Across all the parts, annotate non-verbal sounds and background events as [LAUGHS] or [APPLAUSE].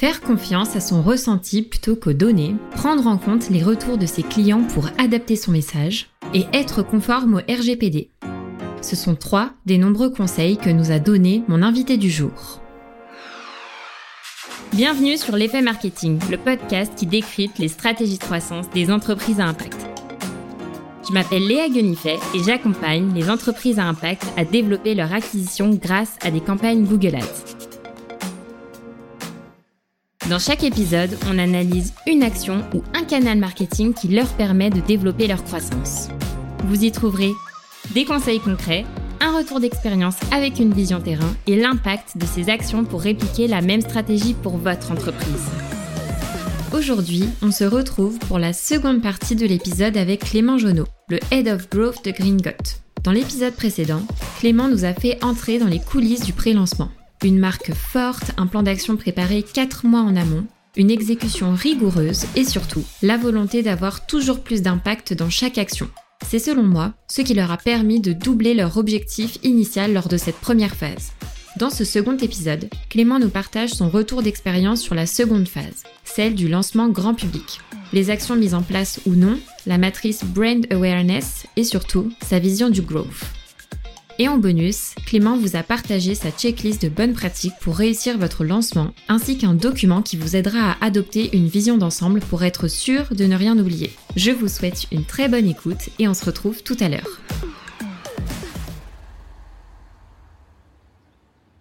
Faire confiance à son ressenti plutôt qu'aux données, prendre en compte les retours de ses clients pour adapter son message et être conforme au RGPD. Ce sont trois des nombreux conseils que nous a donnés mon invité du jour. Bienvenue sur l'effet marketing, le podcast qui décrypte les stratégies de croissance des entreprises à impact. Je m'appelle Léa Guenifet et j'accompagne les entreprises à impact à développer leur acquisition grâce à des campagnes Google Ads. Dans chaque épisode, on analyse une action ou un canal marketing qui leur permet de développer leur croissance. Vous y trouverez des conseils concrets, un retour d'expérience avec une vision terrain et l'impact de ces actions pour répliquer la même stratégie pour votre entreprise. Aujourd'hui, on se retrouve pour la seconde partie de l'épisode avec Clément Jonot, le Head of Growth de Green Dans l'épisode précédent, Clément nous a fait entrer dans les coulisses du pré-lancement. Une marque forte, un plan d'action préparé 4 mois en amont, une exécution rigoureuse et surtout la volonté d'avoir toujours plus d'impact dans chaque action. C'est selon moi ce qui leur a permis de doubler leur objectif initial lors de cette première phase. Dans ce second épisode, Clément nous partage son retour d'expérience sur la seconde phase, celle du lancement grand public. Les actions mises en place ou non, la matrice Brand Awareness et surtout sa vision du growth. Et en bonus, Clément vous a partagé sa checklist de bonnes pratiques pour réussir votre lancement, ainsi qu'un document qui vous aidera à adopter une vision d'ensemble pour être sûr de ne rien oublier. Je vous souhaite une très bonne écoute et on se retrouve tout à l'heure.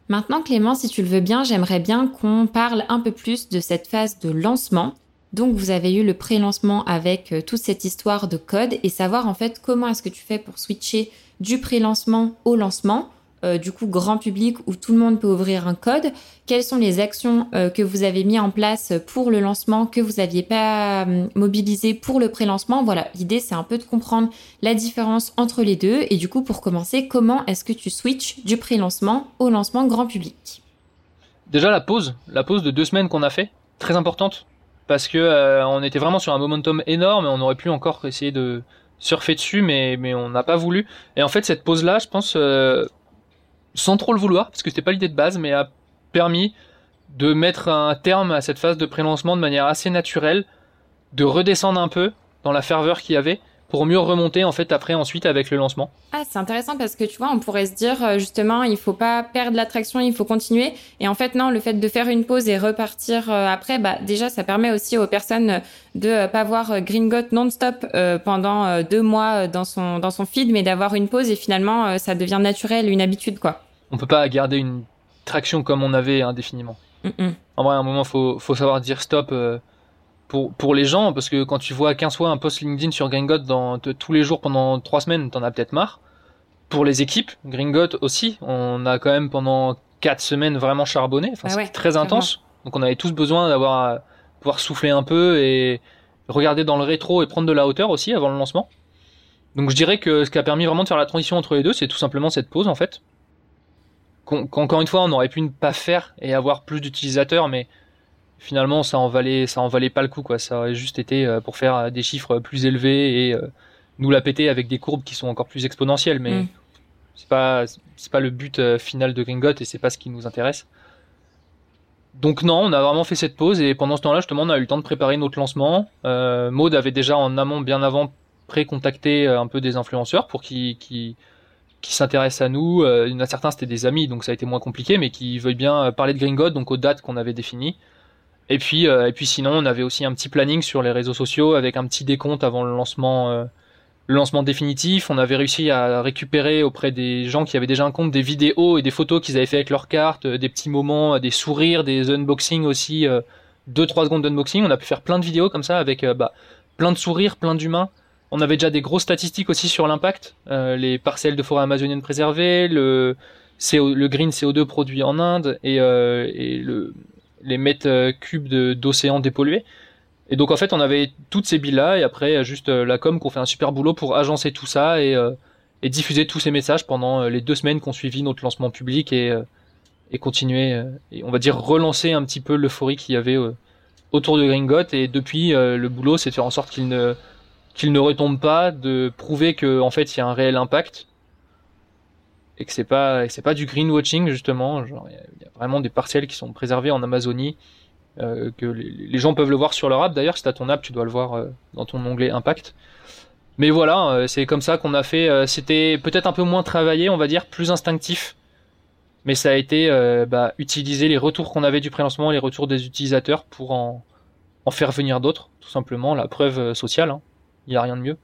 Maintenant Clément, si tu le veux bien, j'aimerais bien qu'on parle un peu plus de cette phase de lancement. Donc vous avez eu le pré-lancement avec euh, toute cette histoire de code et savoir en fait comment est-ce que tu fais pour switcher du pré-lancement au lancement, euh, du coup grand public où tout le monde peut ouvrir un code. Quelles sont les actions euh, que vous avez mis en place pour le lancement que vous n'aviez pas euh, mobilisé pour le pré-lancement? Voilà, l'idée c'est un peu de comprendre la différence entre les deux. Et du coup pour commencer, comment est-ce que tu switches du pré-lancement au lancement grand public? Déjà la pause, la pause de deux semaines qu'on a fait, très importante parce que on était vraiment sur un momentum énorme et on aurait pu encore essayer de surfer dessus, mais, mais on n'a pas voulu. Et en fait, cette pause-là, je pense, euh, sans trop le vouloir, parce que c'était pas l'idée de base, mais a permis de mettre un terme à cette phase de pré-lancement de manière assez naturelle, de redescendre un peu dans la ferveur qu'il y avait, pour mieux remonter en fait après ensuite avec le lancement. Ah, c'est intéressant parce que tu vois, on pourrait se dire euh, justement, il faut pas perdre l'attraction, il faut continuer. Et en fait, non, le fait de faire une pause et repartir euh, après, bah déjà, ça permet aussi aux personnes de euh, pas voir Gringot non-stop pendant deux mois dans son dans son feed, mais d'avoir une pause et finalement, ça devient naturel, une habitude quoi. On peut pas garder une traction comme on avait indéfiniment. En vrai, à un moment, faut faut savoir dire stop pour, pour les gens, parce que quand tu vois 15 fois un post LinkedIn sur Gringot dans, tous les jours pendant 3 semaines, t'en as peut-être marre. Pour les équipes, Gringot aussi, on a quand même pendant 4 semaines vraiment charbonné, enfin, ah très intense. Donc on avait tous besoin d'avoir pouvoir souffler un peu et regarder dans le rétro et prendre de la hauteur aussi avant le lancement. Donc je dirais que ce qui a permis vraiment de faire la transition entre les deux, c'est tout simplement cette pause en fait. Qu'encore une fois, on aurait pu ne pas faire et avoir plus d'utilisateurs, mais finalement ça en valait ça en valait pas le coup quoi ça aurait juste été euh, pour faire euh, des chiffres plus élevés et euh, nous la péter avec des courbes qui sont encore plus exponentielles mais mm. c'est pas c'est pas le but final de Gringot et c'est pas ce qui nous intéresse donc non on a vraiment fait cette pause et pendant ce temps-là justement on a eu le temps de préparer notre lancement euh, Maud avait déjà en amont bien avant pré-contacté un peu des influenceurs pour qui qui qui s'intéressent à nous. il y en a certains c'était des amis, donc ça a été moins compliqué, mais qui veulent bien parler de Gringot, donc aux dates qu'on avait définies. Et puis, euh, et puis sinon, on avait aussi un petit planning sur les réseaux sociaux avec un petit décompte avant le lancement, euh, le lancement définitif. On avait réussi à récupérer auprès des gens qui avaient déjà un compte des vidéos et des photos qu'ils avaient fait avec leurs cartes, euh, des petits moments, des sourires, des unboxings aussi, deux trois secondes d'unboxing. On a pu faire plein de vidéos comme ça avec bah, plein de sourires, plein d'humains. On avait déjà des grosses statistiques aussi sur l'impact, les parcelles de forêt amazonienne préservées, le, CO, le green CO2 produit en Inde et, et le, les mètres euh, cubes d'océan dépollués. Et donc en fait on avait toutes ces billes là et après juste euh, la com qu'on fait un super boulot pour agencer tout ça et, euh, et diffuser tous ces messages pendant les deux semaines qu'on suivi notre lancement public et, et continuer et on va dire relancer un petit peu l'euphorie qu'il y avait autour de Gringot et depuis le boulot c'est de faire en sorte qu'il ne qu'il ne retombe pas, de prouver que en fait il y a un réel impact et que c'est pas c'est pas du greenwashing justement il y, a vraiment des parcelles qui sont préservées en Amazonie que les, gens peuvent le voir sur leur app. D'ailleurs, si tu as ton app, tu dois le voir dans ton onglet Impact. Mais voilà, c'est comme ça qu'on a fait. C'était peut-être un peu moins travaillé, on va dire, plus instinctif. Mais ça a été bah, utiliser les retours qu'on avait du prélancement, les retours des utilisateurs pour en, en faire venir d'autres, tout simplement. La preuve sociale, hein. il n'y a rien de mieux.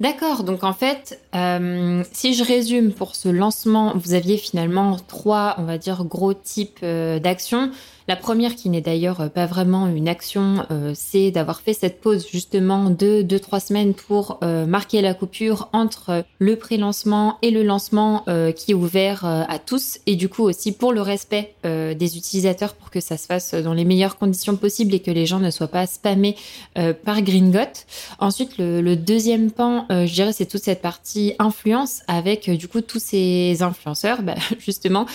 D'accord, donc en fait, euh, si je résume pour ce lancement, vous aviez finalement trois, on va dire, gros types euh, d'actions. La première, qui n'est d'ailleurs euh, pas vraiment une action, euh, c'est d'avoir fait cette pause justement de 2-3 semaines pour euh, marquer la coupure entre le pré-lancement et le lancement qui est ouvert à tous et du coup aussi pour le respect des utilisateurs pour que ça se fasse dans les meilleures conditions possibles et que les gens ne soient pas spammés par Gringot. Ensuite, le, deuxième pan, je dirais, c'est toute cette partie influence avec du coup tous ces influenceurs, [LAUGHS] bah, justement,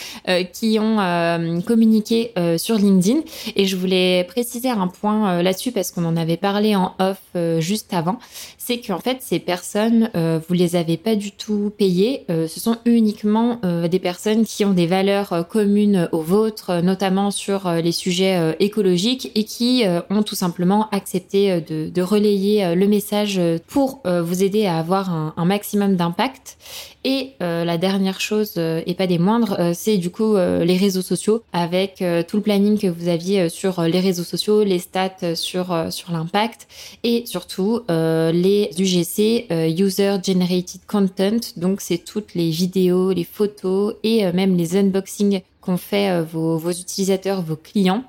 qui ont communiqué sur LinkedIn. Et je voulais préciser un point euh, là-dessus parce qu'on en avait parlé en off euh, juste avant. C'est qu'en fait, ces personnes, euh, vous les avez pas du tout payées. ce sont uniquement des personnes qui ont des valeurs communes aux vôtres, notamment sur les sujets écologiques et qui ont tout simplement accepté de, relayer le message pour vous aider à avoir un, un maximum d'impact. Et la dernière chose, et pas des moindres, c'est du coup les réseaux sociaux avec tout le planning que vous aviez euh, sur euh, les réseaux sociaux, les stats euh, sur, sur l'impact et surtout les UGC, User Generated Content. Donc c'est toutes les vidéos, les photos et même les unboxings qu'ont fait euh, vos, vos, utilisateurs, vos clients.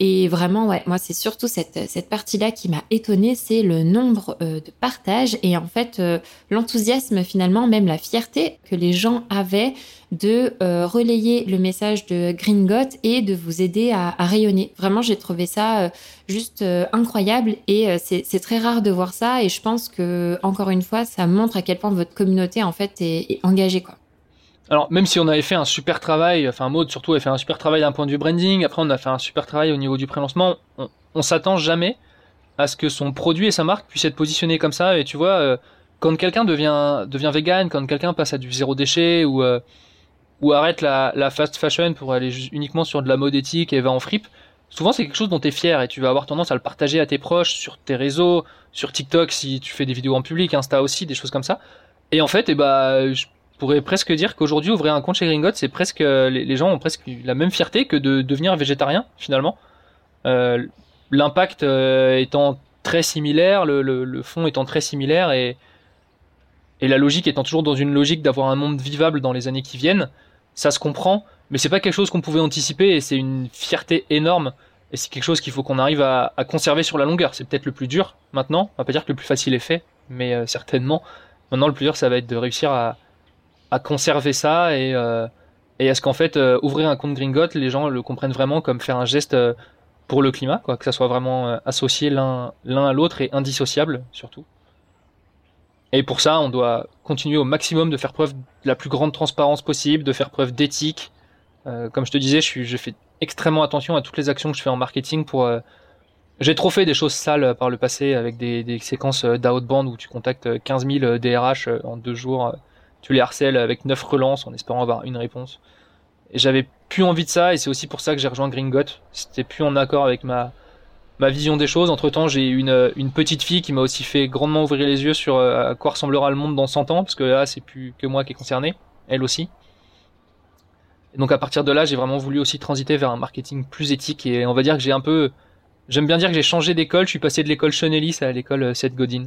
Et vraiment, ouais, moi, c'est surtout cette, cette partie-là qui m'a étonnée, c'est le nombre euh, de partages et en fait euh, l'enthousiasme finalement, même la fierté que les gens avaient de relayer le message de Gringot et de vous aider à, à rayonner. Vraiment, j'ai trouvé ça juste incroyable et c'est très rare de voir ça et je pense que encore une fois, ça montre à quel point votre communauté en fait est, est engagée quoi. Alors, même si on avait fait un super travail, enfin, Maud surtout a fait un super travail d'un point de vue branding, après on a fait un super travail au niveau du prélancement, on, s'attend jamais à ce que son produit et sa marque puissent être positionnés comme ça. Et tu vois, euh, quand quelqu'un devient, devient vegan, quand quelqu'un passe à du zéro déchet ou, euh, arrête la, la, fast fashion pour aller uniquement sur de la mode éthique et va en fripe, souvent c'est quelque chose dont tu es fier et tu vas avoir tendance à le partager à tes proches, sur tes réseaux, sur TikTok si tu fais des vidéos en public, Insta aussi, des choses comme ça. Et en fait, et eh bah, pourrais presque dire qu'aujourd'hui ouvrir un compte chez Gringot, c'est presque les, gens ont presque la même fierté que de devenir végétarien finalement. Euh, l'impact euh, étant très similaire, le, fond étant très similaire et et la logique étant toujours dans une logique d'avoir un monde vivable dans les années qui viennent, ça se comprend, mais c'est pas quelque chose qu'on pouvait anticiper et c'est une fierté énorme et c'est quelque chose qu'il faut qu'on arrive à, conserver sur la longueur. C'est peut-être le plus dur maintenant, on va pas dire que le plus facile est fait, mais euh, certainement maintenant le plus dur ça va être de réussir à, à conserver ça et, euh, et à ce qu'en fait euh, ouvrir un compte Gringot, les gens le comprennent vraiment comme faire un geste euh, pour le climat, quoi, que ça soit vraiment associé l'un à l'autre et indissociable surtout. Et pour ça, on doit continuer au maximum de faire preuve de la plus grande transparence possible, de faire preuve d'éthique. comme je te disais, je fais extrêmement attention à toutes les actions que je fais en marketing pour j'ai trop fait des choses sales par le passé avec des, des séquences d'outbound où tu contactes 15 000 DRH en deux jours tu les harcèles avec neuf relances en espérant avoir une réponse. Et j'avais plus envie de ça, et c'est aussi pour ça que j'ai rejoint Gringot. C'était plus en accord avec ma, ma vision des choses. Entre temps, j'ai une, une petite fille qui m'a aussi fait grandement ouvrir les yeux sur euh, à quoi ressemblera le monde dans 100 ans, parce que là, c'est plus que moi qui est concerné, elle aussi. Et donc à partir de là, j'ai vraiment voulu aussi transiter vers un marketing plus éthique, et on va dire que j'ai un peu, j'aime bien dire que j'ai changé d'école, je suis passé de l'école Chenelis à l'école euh, Seth Godin,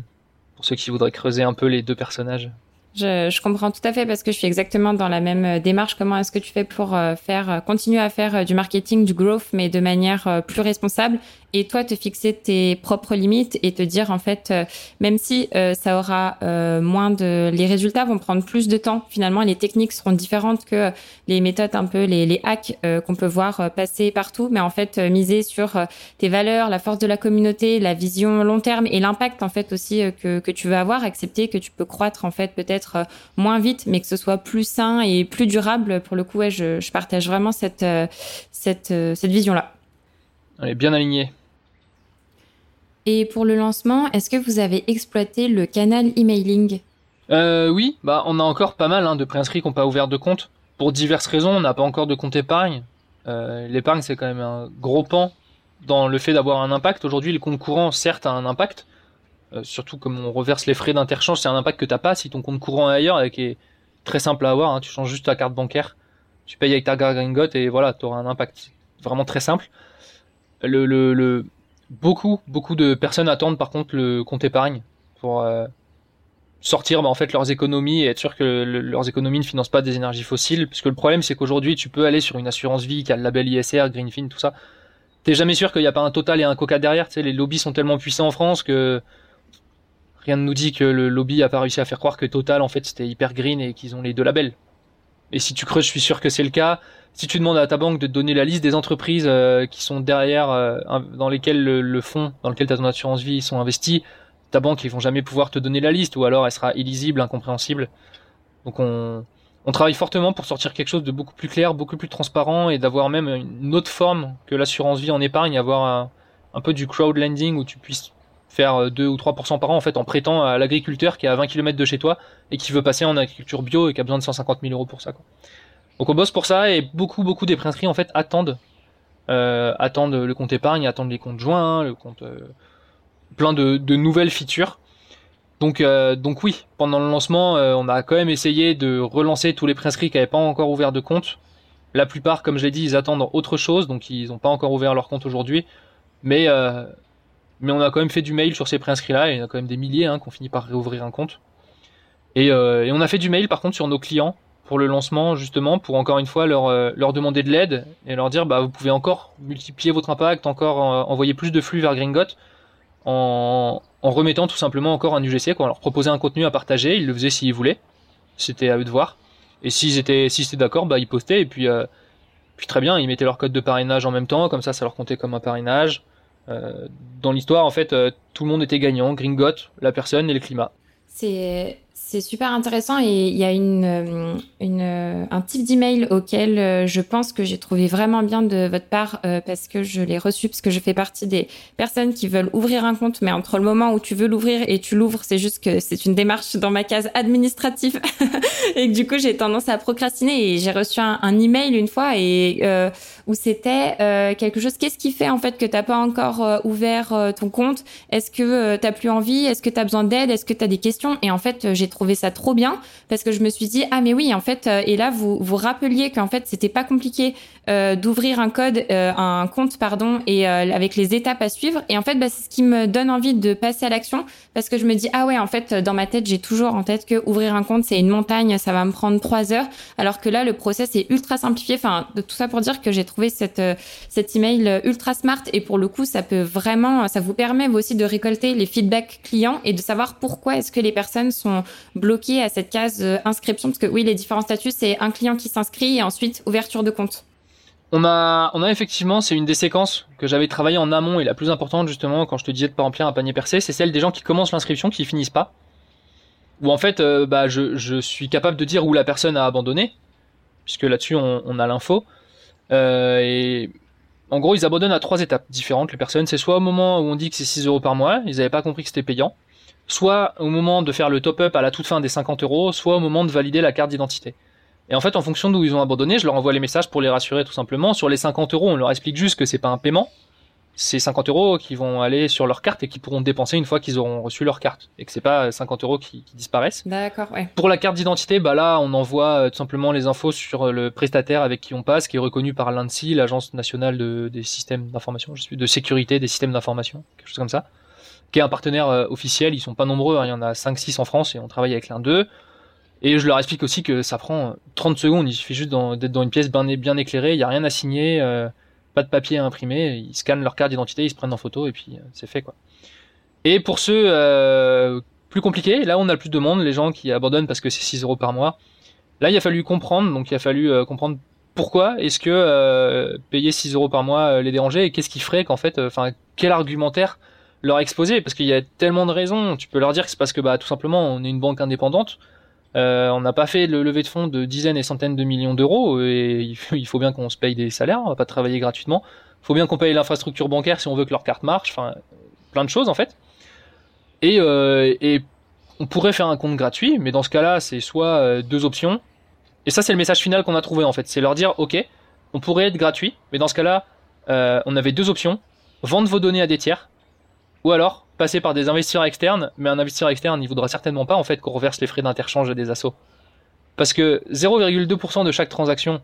pour ceux qui voudraient creuser un peu les deux personnages. Je, comprends tout à fait parce que je suis exactement dans la même euh, démarche. Comment est-ce que tu fais pour euh, faire euh, continuer à faire du marketing, du growth, mais de manière plus responsable et toi te fixer tes propres limites et te dire en fait euh, même si euh, ça aura euh, moins de les résultats vont prendre plus de temps. Finalement les techniques seront différentes que les méthodes un peu les, les hacks qu'on peut voir passer partout. Mais en fait miser sur tes valeurs la force de la communauté la vision long terme et l'impact en fait aussi que, que tu veux avoir accepter que tu peux croître en fait peut-être moins vite mais que ce soit plus sain et plus durable. Pour le coup ouais, je, je partage vraiment cette cette cette vision là elle est bien alignée et pour le lancement, est-ce que vous avez exploité le canal emailing euh, Oui, bah on a encore pas mal hein, de préinscrits qui n'ont pas ouvert de compte. Pour diverses raisons, on n'a pas encore de compte épargne. Euh, l'épargne, c'est quand même un gros pan dans le fait d'avoir un impact. Aujourd'hui, le compte courant, certes, a un impact. Euh, surtout comme on reverse les frais d'interchange, c'est un impact que t'as pas si ton compte courant est ailleurs qui est très simple à avoir. Hein. tu changes juste ta carte bancaire, tu payes avec ta gringotte et voilà, tu auras un impact vraiment très simple. Le, le, le, beaucoup, beaucoup de personnes attendent par contre le compte épargne pour euh, sortir bah, en fait leurs économies et être sûr que leurs économies ne financent pas des énergies fossiles. Parce que le problème, c'est qu'aujourd'hui, tu peux aller sur une assurance vie qui a le label ISR, Greenfin, tout ça. T'es jamais sûr qu'il n'y a pas un Total et un Coca derrière. Tu sais, les lobbies sont tellement puissants en France que rien ne nous dit que le lobby a pas réussi à faire croire que Total en fait c'était hyper green et qu'ils ont les deux labels. Et si tu creuses, je suis sûr que c'est le cas. Si tu demandes à ta banque de te donner la liste des entreprises euh, qui sont derrière, euh, dans lesquelles le, fonds dans lequel tu as ton assurance vie sont investis, ta banque ils vont jamais pouvoir te donner la liste ou alors elle sera illisible, incompréhensible. Donc on, on travaille fortement pour sortir quelque chose de beaucoup plus clair, beaucoup plus transparent et d'avoir même une autre forme que l'assurance vie en épargne, avoir un, un peu du crowd lending où tu puisses faire 2 ou 3% par an en fait en prêtant à l'agriculteur qui est à 20 km de chez toi et qui veut passer en agriculture bio et qui a besoin de 150 000 euros pour ça. Quoi. Donc on bosse pour ça et beaucoup beaucoup des princeries en fait attendent euh, attendent le compte épargne, attendent les comptes joints, le compte euh, plein de, nouvelles features. Donc euh, oui, pendant le lancement, euh, on a quand même essayé de relancer tous les princeries qui n'avaient pas encore ouvert de compte. La plupart, comme je l'ai dit, ils attendent autre chose, donc ils n'ont pas encore ouvert leur compte aujourd'hui. Mais euh, mais on a quand même fait du mail sur ces préinscrits-là, et il y en a quand même des milliers hein, qui ont fini par réouvrir un compte. Et, euh, on a fait du mail par contre sur nos clients pour le lancement, justement, pour encore une fois leur, euh, demander de l'aide et leur dire bah vous pouvez encore multiplier votre impact, encore euh, envoyer plus de flux vers Gringot en, en remettant tout simplement encore un UGC, quoi. On leur proposait un contenu à partager, ils le faisaient s'ils voulaient. C'était à eux de voir. Et s'ils étaient, d'accord, bah ils postaient et puis très bien, ils mettaient leur code de parrainage en même temps, comme ça ça leur comptait comme un parrainage. Euh, dans l'histoire, en fait, euh, tout le monde était gagnant, Gringot, la personne et le climat. C'est super intéressant et il y a une, euh, une euh, un type d'email auquel euh, je pense que j'ai trouvé vraiment bien de votre part parce que je l'ai reçu parce que je fais partie des personnes qui veulent ouvrir un compte mais entre le moment où tu veux l'ouvrir et tu l'ouvres c'est juste que c'est une démarche dans ma case administrative. [LAUGHS] Et que du coup j'ai tendance à procrastiner et j'ai reçu un, un, email une fois et où c'était quelque chose. Qu'est-ce qui fait en fait que t'as pas encore ouvert ton compte? Est-ce que t'as plus envie? Est-ce que t'as besoin d'aide? Est-ce que t'as des questions? Et en fait trouvé ça trop bien parce que je me suis dit ah mais oui en fait euh, et là vous vous rappeliez qu'en fait c'était pas compliqué euh, d'ouvrir un code euh, un compte pardon et avec les étapes à suivre. Et en fait bah, c'est ce qui me donne envie de passer à l'action parce que je me dis ah ouais en fait dans ma tête j'ai toujours en tête que ouvrir un compte c'est une montagne ça va me prendre trois heures. Alors que là le process est ultra simplifié. Enfin de tout ça pour dire que j'ai trouvé cette cet email ultra smart. Et pour le coup ça peut vraiment ça vous permet aussi de récolter les feedbacks clients et de savoir pourquoi est-ce que les personnes sont bloqué à cette case euh, inscription. Parce que oui, les différents statuts, c'est un client qui s'inscrit et ensuite ouverture de compte. On a, on a effectivement, c'est une des séquences que j'avais travaillé en amont et la plus importante justement quand je te disais de pas remplir un panier percé, c'est celle des gens qui commencent l'inscription qui finissent pas. Ou en fait, euh, bah, je, je, suis capable de dire où la personne a abandonné, puisque là-dessus on, on, a l'info. Euh, et en gros, ils abandonnent à trois étapes différentes. Les personnes, c'est soit au moment où on dit que c'est 6 euros par mois, ils n'avaient pas compris que c'était payant soit au moment de faire le top-up à la toute fin des 50 euros, soit au moment de valider la carte d'identité. Et en fait, en fonction d'où ils ont abandonné, je leur envoie les messages pour les rassurer tout simplement. Sur les 50 euros, on leur explique juste que c'est pas un paiement. C'est 50 euros qui vont aller sur leur carte et qui pourront dépenser une fois qu'ils auront reçu leur carte. Et que c'est pas 50 euros qui, disparaissent. D'accord, ouais. Pour la carte d'identité, bah là, on envoie euh, tout simplement les infos sur le prestataire avec qui on passe, qui est reconnu par l'ANSI, l'Agence nationale de, des systèmes d'information, de sécurité des systèmes d'information, quelque chose comme ça qui est un partenaire euh, officiel. Ils sont pas nombreux, hein. il y en a 5-6 en France et on travaille avec l'un d'eux. Et je leur explique aussi que ça prend 30 secondes, il suffit juste d'être dans une pièce bien, éclairée, il n'y a rien à signer, euh, pas de papier à imprimer, ils scannent leur carte d'identité, ils se prennent en photo et puis euh, c'est fait quoi. Et pour ceux plus compliqués, là on a le plus de monde, les gens qui abandonnent parce que c'est 6 euros par mois. Là il a fallu comprendre, donc il a fallu comprendre pourquoi est-ce que payer 6 euros par mois les dérangeait et qu'est-ce qui ferait qu'en fait, enfin quel argumentaire leur exposer? Parce qu'il y a tellement de raisons. Tu peux leur dire que c'est parce que bah tout simplement on est une banque indépendante. Euh, on n'a pas fait le levée de fonds de dizaines et centaines de millions d'euros et il faut bien qu'on se paye des salaires. On va pas travailler gratuitement. Il faut bien qu'on paye l'infrastructure bancaire si on veut que leur carte marche. Enfin, plein de choses en fait. Et, euh, et on pourrait faire un compte gratuit, mais dans ce cas-là, c'est soit euh, deux options. Et ça, c'est le message final qu'on a trouvé en fait. C'est leur dire, ok, on pourrait être gratuit, mais dans ce cas-là, on avait deux options vendre vos données à des tiers, ou alors passer par des investisseurs externes, mais un investisseur externe, il voudra certainement pas en fait qu'on reverse les frais d'interchange des assos. Parce que 0,2% de chaque transaction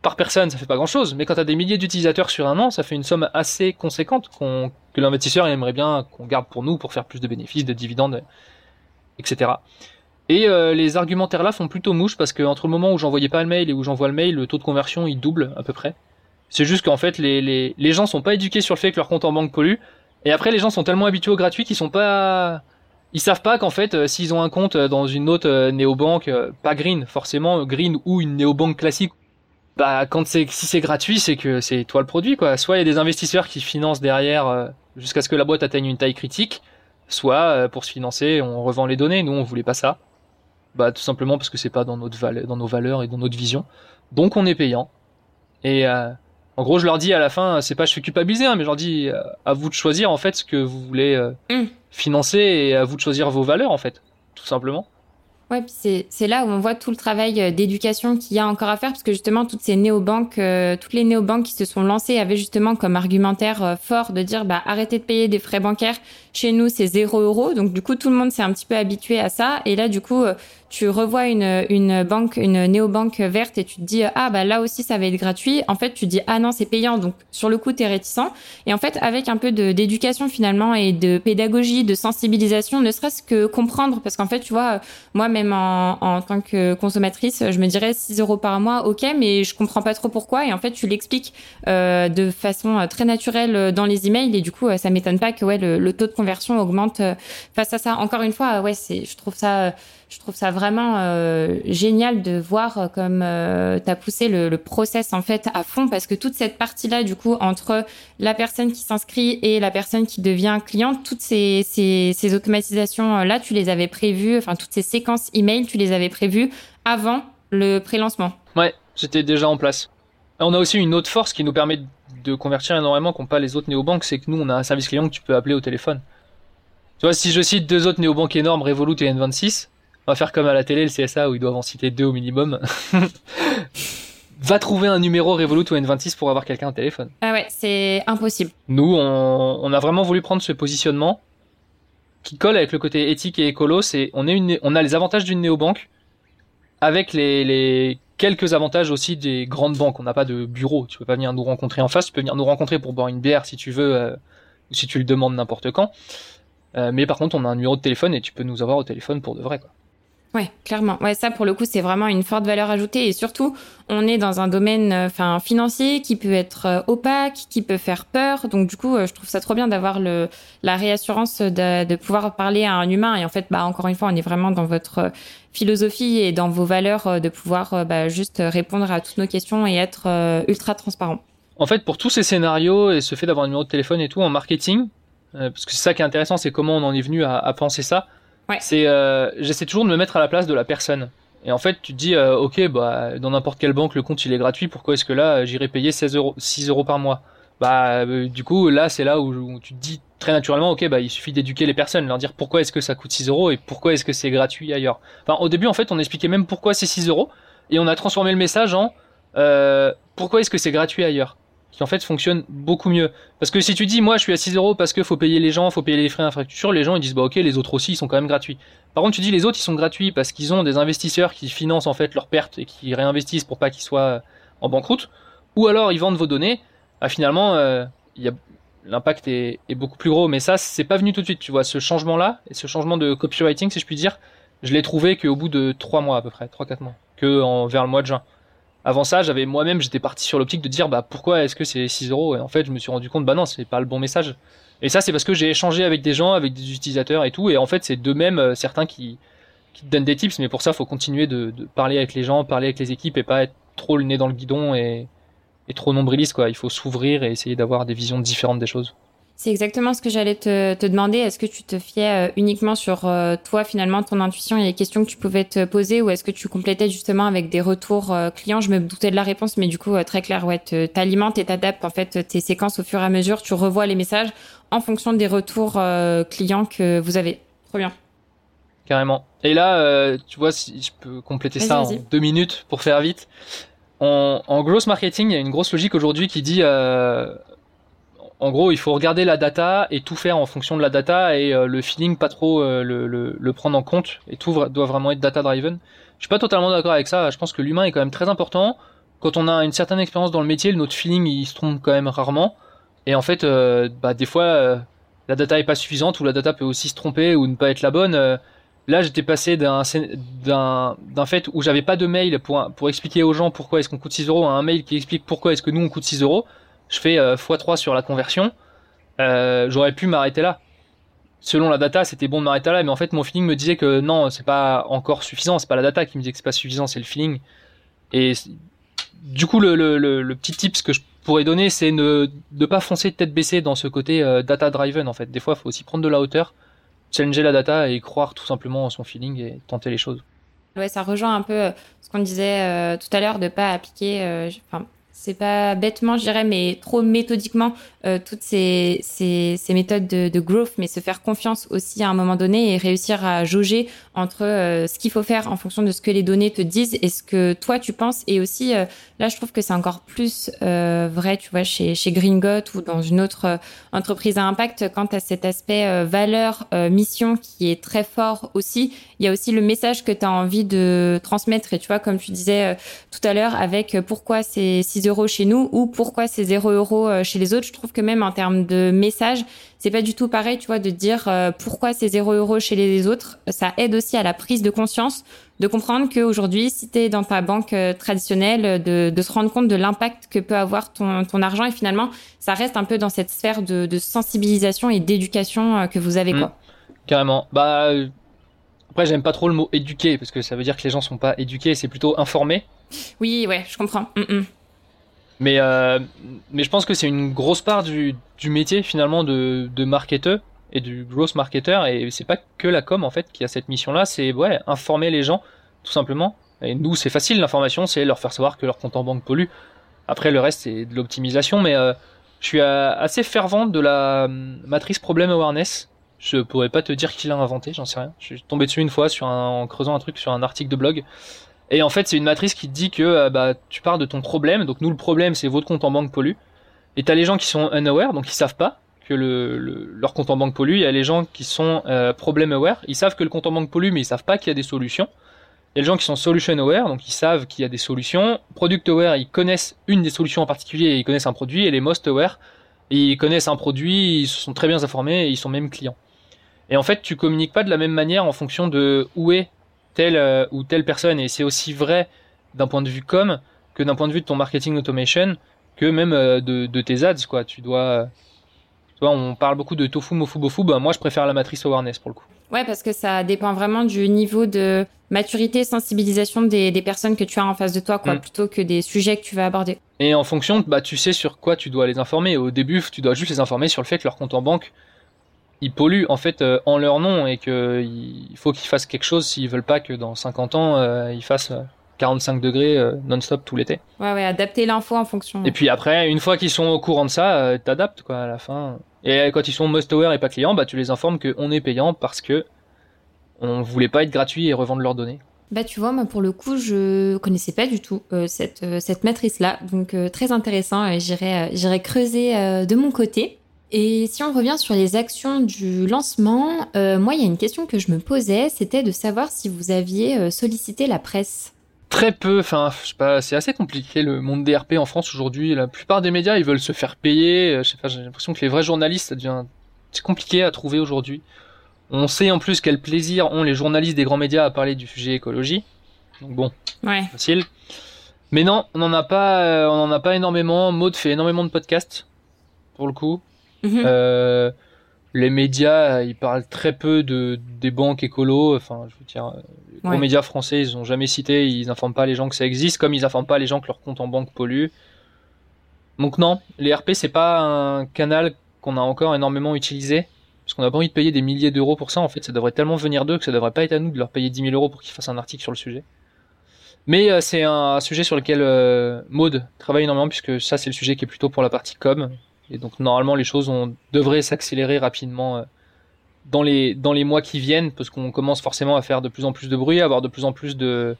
par personne, ça fait pas grand chose, mais quand tu des milliers d'utilisateurs sur un an, ça fait une somme assez conséquente que l'investisseur aimerait bien qu'on garde pour nous pour faire plus de bénéfices, de dividendes, etc. Et euh, les argumentaires là font plutôt mouche parce que entre le moment où j'envoyais pas le mail et où j'envoie le mail, le taux de conversion il double à peu près. C'est juste qu'en fait les, les, les gens sont pas éduqués sur le fait que leur compte en banque pollue. Et après les gens sont tellement habitués au gratuit qu'ils sont pas ils savent pas qu'en fait euh, s'ils ont un compte dans une autre euh, néobanque pas green forcément green ou une néobanque classique bah quand c'est si c'est gratuit, c'est que c'est toi le produit quoi. Soit il y a des investisseurs qui financent derrière euh, jusqu'à ce que la boîte atteigne une taille critique, soit euh, pour se financer, on revend les données. Nous on voulait pas ça. Bah tout simplement parce que c'est pas dans notre dans nos valeurs et dans notre vision. Donc on est payant. Et euh, en gros, je leur dis à la fin, c'est pas je suis culpabilisé, hein, mais je leur dis à vous de choisir en fait ce que vous voulez mmh. financer et à vous de choisir vos valeurs en fait, tout simplement. Ouais, puis c'est là où on voit tout le travail euh, d'éducation qu'il y a encore à faire, parce que justement, toutes ces néobanques, euh, toutes les néobanques qui se sont lancées avaient justement comme argumentaire euh, fort de dire, bah, arrêtez de payer des frais bancaires. Chez nous, c'est 0 euros. Donc, du coup, tout le monde s'est un petit peu habitué à ça. Et là, du coup, tu revois une, une banque, une néobanque verte et tu te dis ah bah là aussi ça va être gratuit. En fait, tu dis ah non c'est payant donc sur le coup tu es réticent. Et en fait avec un peu d'éducation finalement et de pédagogie, de sensibilisation, ne serait-ce que comprendre parce qu'en fait tu vois moi même en, en tant que consommatrice je me dirais 6 euros par mois ok mais je comprends pas trop pourquoi et en fait tu l'expliques euh, de façon très naturelle dans les emails et du coup ça m'étonne pas que ouais le, le, taux de conversion augmente face à ça. Encore une fois ouais c'est je trouve ça je trouve ça vraiment euh, génial de voir euh, comme euh, tu as poussé le, process en fait à fond parce que toute cette partie là du coup entre la personne qui s'inscrit et la personne qui devient cliente toutes ces, ces, ces automatisations là tu les avais prévues enfin toutes ces séquences email tu les avais prévues avant le pré-lancement ouais c'était déjà en place on a aussi une autre force qui nous permet de convertir énormément qu'ont pas les autres néobanques c'est que nous on a un service client que tu peux appeler au téléphone tu vois si je cite deux autres néobanques énormes Revolut et N26 on va faire comme à la télé, le CSA, où ils doivent en citer deux au minimum. [LAUGHS] Va trouver un numéro Revolut ou N26 pour avoir quelqu'un au téléphone. Ah ouais, c'est impossible. Nous, on, a vraiment voulu prendre ce positionnement qui colle avec le côté éthique et écolo. C'est on, est une, on a les avantages d'une néobanque avec les, quelques avantages aussi des grandes banques. On n'a pas de bureau. Tu peux pas venir nous rencontrer en face. Tu peux venir nous rencontrer pour boire une bière si tu veux, euh, si tu le demandes n'importe quand. Euh, mais par contre, on a un numéro de téléphone et tu peux nous avoir au téléphone pour de vrai. Quoi. Ouais, clairement. Ouais, ça pour le coup, c'est vraiment une forte valeur ajoutée et surtout, on est dans un domaine euh, enfin financier qui peut être euh, opaque, qui peut faire peur. Donc du coup, euh, je trouve ça trop bien d'avoir le la réassurance de, de pouvoir parler à un humain et en fait, bah encore une fois, on est vraiment dans votre philosophie et dans vos valeurs de pouvoir bah, juste répondre à toutes nos questions et être ultra transparent. En fait, pour tous ces scénarios et ce fait d'avoir un numéro de téléphone et tout en marketing, parce que c'est ça qui est intéressant, c'est comment on en est venu à, à penser ça. C'est, euh, j'essaie toujours de me mettre à la place de la personne. Et en fait, tu te dis, euh, ok, bah, dans n'importe quelle banque, le compte il est gratuit. Pourquoi est-ce que là, j'irai payer 16 euros, 6 euros par mois? Bah, euh, du coup, là, c'est là où, tu te dis très naturellement, ok, bah, il suffit d'éduquer les personnes, leur dire pourquoi est-ce que ça coûte 6 euros et pourquoi est-ce que c'est gratuit ailleurs. Enfin, au début, en fait, on expliquait même pourquoi c'est 6 euros et on a transformé le message en pourquoi est-ce que c'est gratuit ailleurs? Qui en fait fonctionne beaucoup mieux. Parce que si tu dis, moi je suis à 6 euros parce qu'il faut payer les gens, faut payer les frais d'infrastructure, les gens ils disent, bah ok, les autres aussi ils sont quand même gratuits. Par contre, tu dis, les autres ils sont gratuits parce qu'ils ont des investisseurs qui financent en fait leurs pertes et qui réinvestissent pour pas qu'ils soient en banqueroute, ou alors ils vendent vos données, bah, finalement, euh, l'impact est, est, beaucoup plus gros. Mais ça, c'est pas venu tout de suite, tu vois, ce changement-là, et ce changement de copywriting, si je puis dire, je l'ai trouvé qu'au bout de 3 mois à peu près, 3-4 mois, que en, vers le mois de juin. Avant ça, j'avais moi-même, j'étais parti sur l'optique de dire bah pourquoi est-ce que c'est 6 euros? Et en fait, je me suis rendu compte bah non, c'est pas le bon message. Et ça, c'est parce que j'ai échangé avec des gens, avec des utilisateurs et tout. Et en fait, c'est d'eux-mêmes euh, certains qui, donnent des tips. Mais pour ça, faut continuer de, de, parler avec les gens, parler avec les équipes et pas être trop le nez dans le guidon et, et trop nombriliste quoi. Il faut s'ouvrir et essayer d'avoir des visions différentes des choses. C'est exactement ce que j'allais te, te, demander. Est-ce que tu te fiais euh, uniquement sur euh, toi, finalement, ton intuition et les questions que tu pouvais te poser ou est-ce que tu complétais justement avec des retours euh, clients? Je me doutais de la réponse, mais du coup, très clair, ouais, t'alimentes et t'adaptes en fait tes séquences au fur et à mesure. Tu revois les messages en fonction des retours clients que vous avez. Trop bien. Carrément. Et là, tu vois, si je peux compléter ça en deux minutes pour faire vite. En, en gross marketing, il y a une grosse logique aujourd'hui qui dit en gros, il faut regarder la data et tout faire en fonction de la data et le feeling pas trop le, le, prendre en compte. Et tout doit vraiment être data driven. Je suis pas totalement d'accord avec ça. Je pense que l'humain est quand même très important. Quand on a une certaine expérience dans le métier, notre feeling il se trompe quand même rarement. Et en fait, bah, des fois, la data est pas suffisante ou la data peut aussi se tromper ou ne pas être la bonne. Là, j'étais passé d'un d'un fait où j'avais pas de mail pour pour expliquer aux gens pourquoi est-ce qu'on coûte 6 euros à un mail qui explique pourquoi est-ce que nous on coûte 6 euros. Je fais euh, x3 sur la conversion. Euh, J'aurais pu m'arrêter là. Selon la data, c'était bon de m'arrêter là, mais en fait, mon feeling me disait que non, c'est pas encore suffisant. C'est pas la data qui me disait que c'est pas suffisant, c'est le feeling. Et du coup, le, le, le, petit tips que je pourrais donner, c'est ne de pas foncer tête baissée dans ce côté euh, data driven. En fait, des fois, il faut aussi prendre de la hauteur challenger la data et croire tout simplement en son feeling et tenter les choses. Ouais, ça rejoint un peu euh, ce qu'on disait euh, tout à l'heure de pas appliquer, euh, c'est pas bêtement, je dirais, mais trop méthodiquement euh, toutes ces, ces, ces méthodes de, de, growth, mais se faire confiance aussi à un moment donné et réussir à jauger entre euh, ce qu'il faut faire en fonction de ce que les données te disent et ce que toi tu penses. Et aussi, euh, là, je trouve que c'est encore plus vrai, tu vois, chez, chez Gringot ou dans une autre entreprise à impact, quant à cet aspect valeur, mission qui est très fort aussi. Il y a aussi le message que tu as envie de transmettre. Et tu vois, comme tu disais tout à l'heure, avec pourquoi c'est 6 euros chez nous ou pourquoi c'est 0 euros chez les autres, je trouve que même en termes de message, c'est pas du tout pareil, tu vois, de dire euh, pourquoi c'est 0 euros chez les autres. Ça aide aussi à la prise de conscience, de comprendre qu'aujourd'hui, si tu es dans ta banque euh, traditionnelle, de, se rendre compte de l'impact que peut avoir ton, ton argent. Et finalement, ça reste un peu dans cette sphère de, sensibilisation et d'éducation euh, que vous avez, quoi. Mmh. carrément. Bah, après, j'aime pas trop le mot éduquer, parce que ça veut dire que les gens sont pas éduqués, c'est plutôt informés. Oui, ouais, je comprends. Mmh, mmh. Mais, euh, mais je pense que c'est une grosse part du, du métier finalement de, de marketeur et du gross marketer. Et c'est pas que la com en fait qui a cette mission-là, c'est ouais, informer les gens tout simplement. Et nous, c'est facile l'information, c'est leur faire savoir que leur compte en banque pollue. Après, le reste, c'est de l'optimisation. Mais euh, je suis assez fervent de la euh, matrice Problem Awareness. Je pourrais pas te dire qui l'a inventé, j'en sais rien. Je suis tombé dessus une fois en creusant un truc sur un article de blog. Et en fait, c'est une matrice qui te dit que euh, bah, tu pars de ton problème. Donc nous, le problème, c'est votre compte en banque pollue. Et t'as les gens qui sont unaware, donc ils savent pas que le, leur compte en banque pollue. Il y a les gens qui sont euh, problem aware, ils savent que le compte en banque pollue, mais ils savent pas qu'il y a des solutions. Il y a les gens qui sont solution aware, donc ils savent qu'il y a des solutions. Product aware, ils connaissent une des solutions en particulier et ils connaissent un produit. Et les most aware, ils connaissent un produit, ils sont très bien informés et ils sont même clients. Et en fait, tu communiques pas de la même manière en fonction de où est telle euh, ou telle personne. Et c'est aussi vrai d'un point de vue com que d'un point de vue de ton marketing automation que même euh, de, de, tes ads. Quoi. Tu dois. Vois, on parle beaucoup de tofu, mofu, bofu. Bah, moi, je préfère la matrice awareness pour le coup. Ouais, parce que ça dépend vraiment du niveau de maturité, sensibilisation des, des personnes que tu as en face de toi, quoi, mm. plutôt que des sujets que tu vas aborder. Et en fonction, bah, tu sais sur quoi tu dois les informer. Au début, tu dois juste les informer sur le fait que leur compte en banque ils polluent en fait euh, en leur nom et qu'il faut qu'ils fassent quelque chose s'ils veulent pas que dans 50 ans euh, ils fassent 45 euh, degrés non-stop tout l'été. Ouais ouais, adapter l'info en fonction. Et puis après, une fois qu'ils sont au courant de ça, t'adaptes quoi à la fin. Et quand ils sont must aware et pas clients, bah tu les informes qu'on est payant parce que on voulait pas être gratuit et revendre leurs données. Bah tu vois, moi pour le coup, je connaissais pas du tout cette cette matrice là, donc très intéressant. et J'irai j'irai creuser de mon côté. Et si on revient sur les actions du lancement, euh, moi, il y a une question que je me posais, c'était de savoir si vous aviez euh, sollicité la presse. Très peu, enfin, je sais pas, c'est assez compliqué le monde des RP en France aujourd'hui. La plupart des médias, ils veulent se faire payer. Euh, je sais pas, j'ai l'impression que les vrais journalistes, ça devient, c'est compliqué à trouver aujourd'hui. On sait en plus quel plaisir ont les journalistes des grands médias à parler du sujet écologie. Donc bon, ouais. facile. Mais non, on n'en a pas, on en a pas énormément. Maud fait énormément de podcasts, pour le coup. Mhm. Euh, les médias, ils parlent très peu de des banques écolo. Enfin, je veux dire, les médias français, ils ont jamais cité, ils informent pas les gens que ça existe, comme ils informent pas les gens que leur compte en banque pollue. Donc non, les RP, c'est pas un canal qu'on a encore énormément utilisé, parce qu'on n'a pas envie de payer des milliers d'euros pour ça. En fait, ça devrait tellement venir d'eux que ça devrait pas être à nous de leur payer 10 000 euros pour qu'ils fassent un article sur le sujet. Mais euh, c'est un, sujet sur lequel euh, Maude travaille énormément, puisque ça, c'est le sujet qui est plutôt pour la partie com. Et donc normalement les choses devraient s'accélérer rapidement euh, dans les dans les mois qui viennent parce qu'on commence forcément à faire de plus en plus de bruit, à avoir de plus en plus de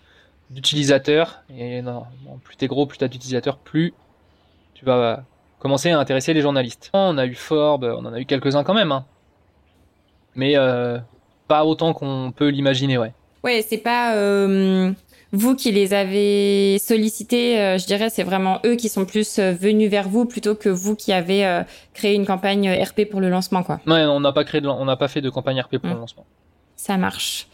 d'utilisateurs et non, plus t'es gros, plus t'as d'utilisateurs, plus tu vas commencé à intéresser les journalistes. On a eu Forbes, on en a eu quelques-uns quand même, hein. mais euh, pas autant qu'on peut l'imaginer, ouais. Ouais, c'est pas euh, vous qui les avez sollicités, euh, je dirais, c'est vraiment eux qui sont plus venus vers vous plutôt que vous qui avez créé une campagne RP pour le lancement, quoi. Ouais, on n'a pas créé, on n'a pas fait de campagne RP pour le mmh. lancement. Ça marche.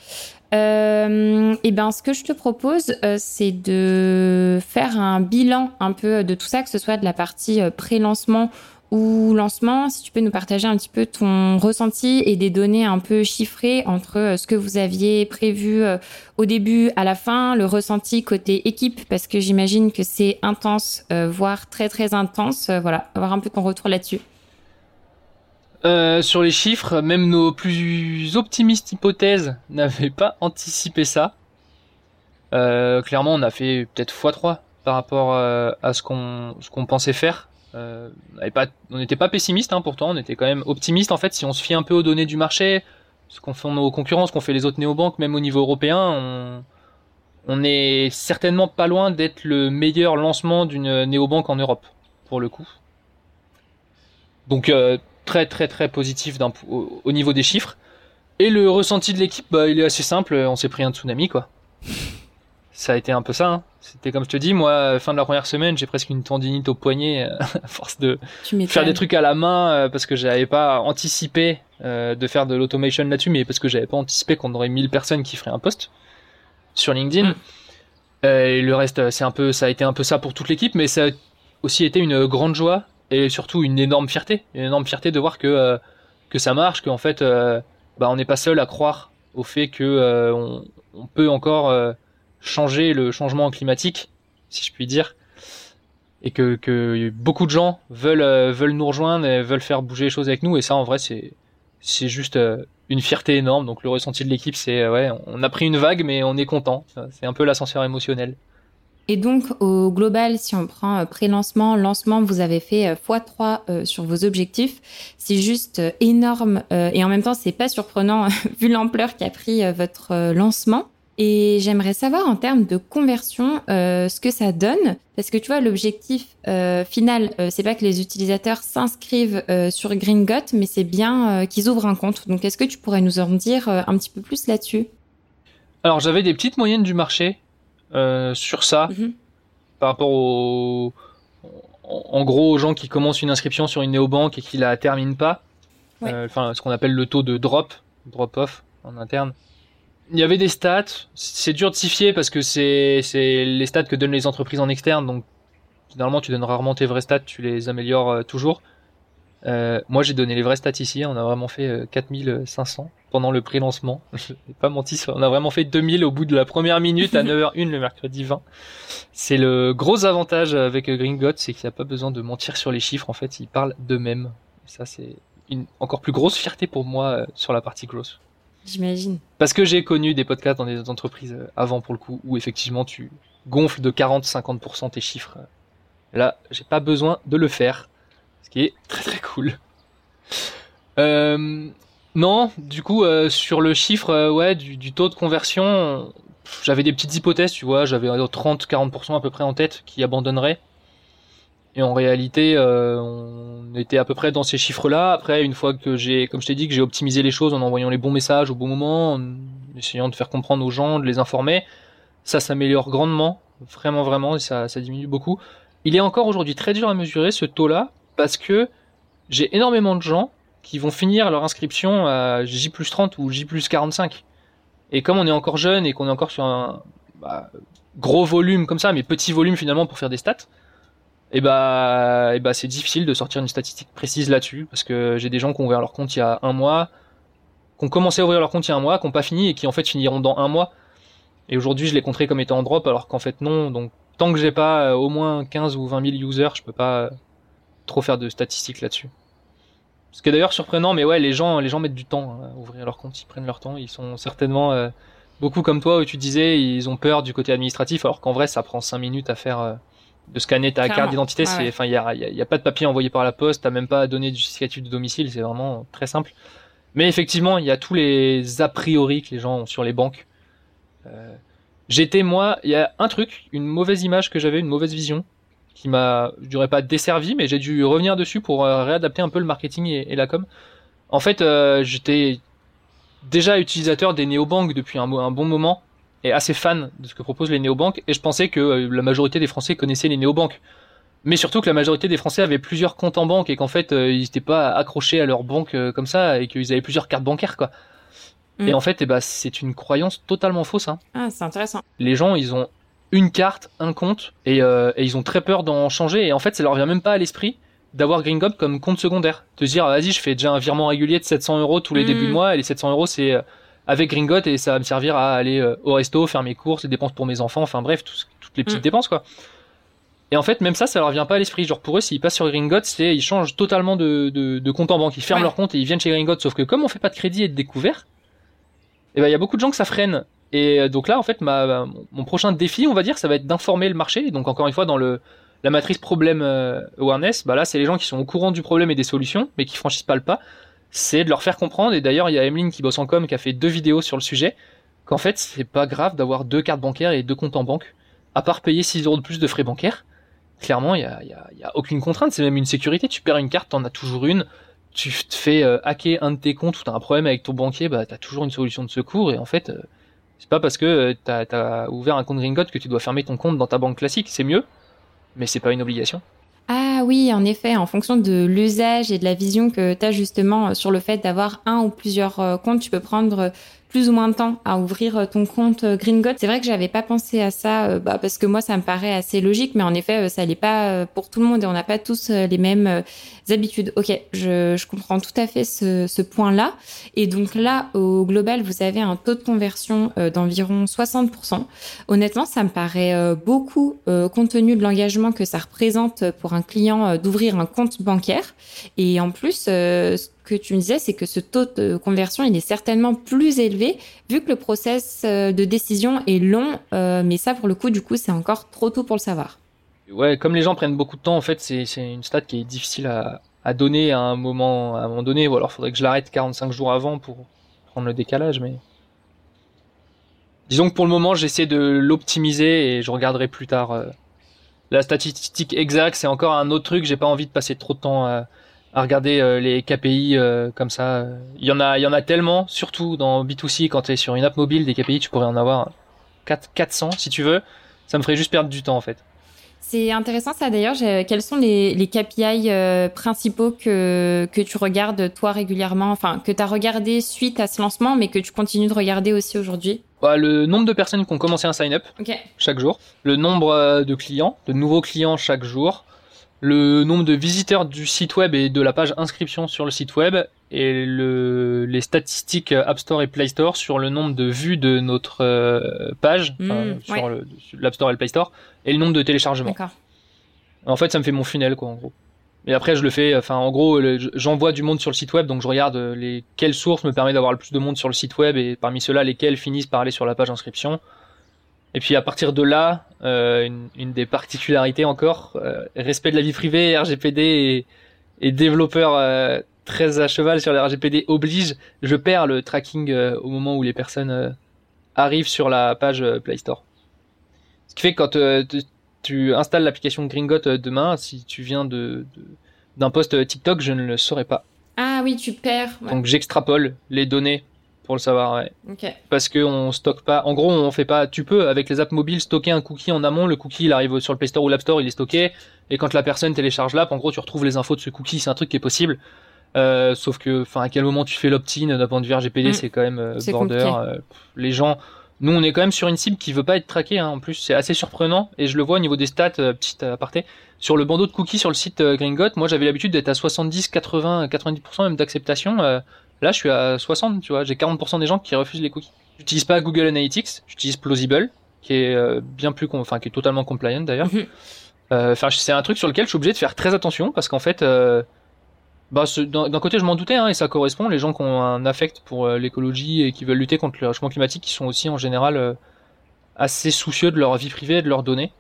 Euh, et ben, ce que je te propose, euh, c'est de faire un bilan un peu de tout ça, que ce soit de la partie euh, pré-lancement ou lancement. Si tu peux nous partager un petit peu ton ressenti et des données un peu chiffrées entre ce que vous aviez prévu au début, à la fin, le ressenti côté équipe, parce que j'imagine que c'est intense, voire très très intense. voilà, avoir un peu ton retour là-dessus. Euh, sur les chiffres, même nos plus optimistes hypothèses [LAUGHS] n'avaient pas anticipé ça. Euh, clairement, on a fait peut-être x3 par rapport euh, à ce qu'on ce qu'on pensait faire. On n'était pas pessimiste, hein, pourtant, on était quand même optimiste en fait. Si on se fie un peu aux données du marché, ce qu'on fait nos concurrents, ce qu'on fait les autres néobanques, même au niveau européen, on, on est certainement pas loin d'être le meilleur lancement d'une néobanque en Europe, pour le coup. Donc très très très positif au, au, niveau des chiffres. Et le ressenti de l'équipe, bah, il est assez simple, on s'est pris un tsunami quoi. Ça a été un peu ça. Hein. C'était comme je te dis, moi, fin de la première semaine, j'ai presque une tendinite au poignet euh, [LAUGHS] à force de faire des trucs à la main euh, parce que j'avais pas anticipé euh, de faire de l'automation là-dessus, mais parce que j'avais pas anticipé qu'on aurait 1000 personnes qui feraient un post sur LinkedIn. Mm. et le reste, c'est un peu, ça a été un peu ça pour toute l'équipe, mais ça a aussi été une grande joie et surtout une énorme fierté, une énorme fierté de voir que euh, que ça marche, qu'en fait, euh, bah, on n'est pas seul à croire au fait que euh, on, on, peut encore changer le changement climatique, si je puis dire, et que, que beaucoup de gens veulent veulent nous rejoindre et veulent faire bouger les choses avec nous, et ça, en vrai, c'est c'est juste une fierté énorme. Donc le ressenti de l'équipe, c'est ouais, on a pris une vague, mais on est content. C'est un peu l'ascenseur émotionnel. Et donc, au global, si on prend euh, pré-lancement, lancement, vous avez fait x3 euh, euh, sur vos objectifs. C'est juste énorme et en même temps, c'est pas surprenant [LAUGHS] vu l'ampleur qu'a pris votre lancement. Et j'aimerais savoir en termes de conversion ce que ça donne, parce que tu vois l'objectif final, c'est pas que les utilisateurs s'inscrivent sur Gringot, mais c'est bien qu'ils ouvrent un compte. Donc est-ce que tu pourrais nous en dire un petit peu plus là-dessus? Alors j'avais des petites moyennes du marché euh, sur ça mhm. par rapport aux en gros aux gens qui commencent une inscription sur une néobanque et qui la terminent pas. Euh, enfin ce qu'on appelle le taux de drop drop off en interne il y avait des stats c'est dur de s'y parce que c'est les stats que donnent les entreprises en externe donc généralement tu donnes rarement tes vrais stats tu les améliores euh, toujours euh, moi, j'ai donné les vrais stats ici. On a vraiment fait 4500 euh, pendant le pré-lancement. [LAUGHS] Pas menti. On a vraiment fait 2000 au bout de la première minute à 9h01 le mercredi 20. C'est le gros avantage avec Gringot, c'est qu'il n'y a pas besoin de mentir sur les chiffres. En fait, ils parlent d'eux-mêmes. Ça, c'est une encore plus grosse fierté pour moi sur la partie grosse. J'imagine. Parce que j'ai connu des podcasts dans des entreprises avant pour le coup où effectivement tu gonfles de 40-50% tes chiffres. Là, j'ai pas besoin de le faire ce qui est très très cool. Euh, non, du coup, euh, sur le chiffre euh, ouais, du, taux de conversion, j'avais des petites hypothèses, tu vois, j'avais 30-40% à peu près en tête qui abandonneraient. Et en réalité, on était à peu près dans ces chiffres-là. Après, une fois que j'ai, comme je t'ai dit, que j'ai optimisé les choses en envoyant les bons messages au bon moment, en essayant de faire comprendre aux gens, de les informer, ça s'améliore grandement, vraiment, vraiment, et ça, ça diminue beaucoup. Il est encore aujourd'hui très dur à mesurer ce taux-là, parce que j'ai énormément de gens qui vont finir leur inscription à J 30 ou J 45. Et comme on est encore jeune et qu'on est encore sur un bah, gros volume comme ça, mais petit volume finalement pour faire des stats, et eh bah, eh bah c'est difficile de sortir une statistique précise là-dessus parce que j'ai des gens qui ont ouvert leur compte il y a un mois, qui ont commencé à ouvrir leur compte il y a un mois, qui n'ont pas fini et qui en fait finiront dans un mois. Et aujourd'hui je les compterai comme étant en drop alors qu'en fait non. Donc tant que j'ai pas euh, au moins 15 ou 20 000 users, je peux pas trop faire de statistiques là-dessus. Ce qui est d'ailleurs surprenant, mais ouais, les gens, les gens mettent du temps hein, à ouvrir leur compte, ils prennent leur temps, ils sont certainement euh, beaucoup comme toi où tu disais, ils ont peur du côté administratif, alors qu'en vrai, ça prend 5 minutes à faire euh, de scanner ta carte d'identité. c'est, enfin, il y a, y a, pas de papier envoyé par la poste, t'as même pas à donner du justificatif de domicile, c'est vraiment très simple. Mais effectivement, il y a tous les a priori que les gens ont sur les banques. Euh, j'étais moi, il y a un truc, une mauvaise image que j'avais, une mauvaise vision qui m'a, je dirais pas desservi, mais j'ai dû revenir dessus pour réadapter un peu le marketing et, la com. En fait, j'étais déjà utilisateur des néobanques depuis un, un, bon moment et assez fan de ce que proposent les néobanques et je pensais que la majorité des Français connaissaient les néobanques mais surtout que la majorité des Français avaient plusieurs comptes en banque et qu'en fait euh, ils n'étaient pas accrochés à leur banque euh, comme ça et qu'ils avaient plusieurs cartes bancaires quoi. Mm. Et en fait, eh ben, c'est une croyance totalement fausse. Hein. Ah, c'est intéressant. Les gens, ils ont une carte, un compte, et, euh, et ils ont très peur d'en changer. Et en fait, ça leur vient même pas à l'esprit d'avoir Gringot comme compte secondaire. De se dire, ah, vas-y, je fais déjà un virement régulier de 700 euros tous les mm. débuts de mois, et les 700 euros, c'est avec Gringot, et ça va me servir à aller au resto, faire mes courses, les dépenses pour mes enfants, enfin bref, toutes les petites mm. dépenses, quoi. Et en fait, même ça, ça leur vient pas à l'esprit. Genre pour eux, s'ils passent sur Gringot, c'est ils changent totalement de, de, de compte en banque. Ils ferment leur compte et ils viennent chez Gringot. Sauf que comme on fait pas de crédit et de découvert, eh ben il y a beaucoup de gens que ça freine. Et euh, donc là, en fait, ma, mon prochain défi, on va dire, ça va être d'informer le marché. Donc encore une fois, dans le la matrice problème euh, awareness, bah là, c'est les gens qui sont au courant du problème et des solutions, mais qui franchissent pas le pas. C'est de leur faire comprendre. Et d'ailleurs, il y a Emeline qui bosse en com, qui a fait deux vidéos sur le sujet, qu'en fait, c'est pas grave d'avoir deux cartes bancaires et deux comptes en banque, à part payer 6 euros de plus de frais bancaires Clairement, il y a, a, y a, aucune contrainte, c'est même une sécurité. Tu perds une carte, t'en as toujours une. Tu te fais euh, hacker un de tes comptes ou t'as un problème avec ton banquier, bah t'as toujours une solution de secours. Et en fait, euh, c'est pas parce que euh, t'as as ouvert un compte Gringot que tu dois fermer ton compte dans ta banque classique. C'est mieux, mais c'est pas une obligation. Ah oui, en effet, en fonction de l'usage et de la vision que tu justement sur le fait d'avoir un ou plusieurs comptes, tu peux prendre plus ou moins de temps à ouvrir euh, ton compte euh, Gringot. C'est vrai que j'avais pas pensé à ça, euh, bah, parce que moi ça me paraît assez logique, mais en effet ça n'est pas pour tout le monde et on n'a pas tous les mêmes habitudes. Ok, je, je comprends tout à fait ce, ce point-là. Et donc là, au global, vous avez un taux de conversion d'environ 60%. Honnêtement, ça me paraît beaucoup compte tenu de l'engagement que ça représente pour un client d'ouvrir un compte bancaire. Et en plus, que tu me disais, c'est que ce taux de conversion, il est certainement plus élevé vu que le process euh, de décision est long. Euh, mais ça, pour le coup, du coup, c'est encore trop tôt pour le savoir. Ouais, comme les gens prennent beaucoup de temps, en fait, c'est une stat qui est difficile à, donner à un moment, à un moment donné. Ou alors, faudrait que je l'arrête 45 jours avant pour prendre le décalage. Mais disons que pour le moment, j'essaie de l'optimiser et je regarderai plus tard. Euh, la statistique exacte, c'est encore un autre truc. J'ai pas envie de passer trop de temps à à regarder euh, les KPI euh, comme ça. Il y en a, il y en a tellement, surtout dans B2C quand tu es sur une app mobile, des KPI, tu pourrais en avoir 4, 400 si tu veux. Ça me ferait juste perdre du temps en fait. C'est intéressant ça d'ailleurs. Quels sont les, les KPI euh, principaux que, que tu regardes toi régulièrement, enfin que tu as regardé suite à ce lancement, mais que tu continues de regarder aussi aujourd'hui? Bah, Le nombre de personnes qui ont commencé un sign-up chaque jour, le nombre de clients, de nouveaux clients chaque jour, le nombre de visiteurs du site web et de la page inscription sur le site web et le, les statistiques App Store et Play Store sur le nombre de vues de notre euh, page mmh, sur l'App Store et le Play Store et le nombre de téléchargements. En fait, ça me fait mon funnel quoi en gros. Et après, je le fais. Enfin, en gros, j'envoie du monde sur le site web, donc je regarde les quelles sources me permettent d'avoir le plus de monde sur le site web et parmi ceux-là, lesquels finissent par aller sur la page inscription. Et puis à partir de là, euh, une, une, des particularités encore, euh, respect de la vie privée, RGPD et, et développeur euh, très à cheval sur les RGPD oblige, je perds le tracking au moment où les personnes arrivent sur la page Play Store. Ce qui fait que quand tu installes l'application Gringot demain, si tu viens de d'un post TikTok, je ne le saurais pas. Ah oui, tu perds. Donc j'extrapole les données pour le savoir, ouais. Parce que on stocke pas. En gros, on fait pas. Tu peux avec les apps mobiles stocker un cookie en amont. Le cookie, il arrive sur le Play Store ou l'App Store, il est stocké. Et quand la personne télécharge l'app, en gros, tu retrouves les infos de ce cookie. C'est un truc qui est possible. Euh, sauf que, enfin, à quel moment tu fais l'opt-in d'un point de vue RGPD, mm. c'est quand même euh, border. Euh, les gens, nous, on est quand même sur une cible qui veut pas être traquée. Hein. En plus, c'est assez surprenant et je le vois au niveau des stats. petite aparté sur le bandeau de cookies sur le site Gringot. Moi, j'avais l'habitude d'être à 70, 80, 90% même d'acceptation. Là, je suis à 60, tu vois. J'ai 40% des gens qui refusent les cookies. J'utilise pas Google Analytics, j'utilise Plausible, qui est euh, bien plus, enfin, qui est totalement compliant d'ailleurs. Mhm. Euh, enfin, c'est un truc sur lequel je suis obligé de faire très attention parce qu'en fait, euh, bah, d'un côté, je m'en doutais, hein, et ça correspond. Les gens qui ont un affect pour l'écologie et qui veulent lutter contre le réchauffement climatique, qui sont aussi en général assez soucieux de leur vie privée et de leurs données.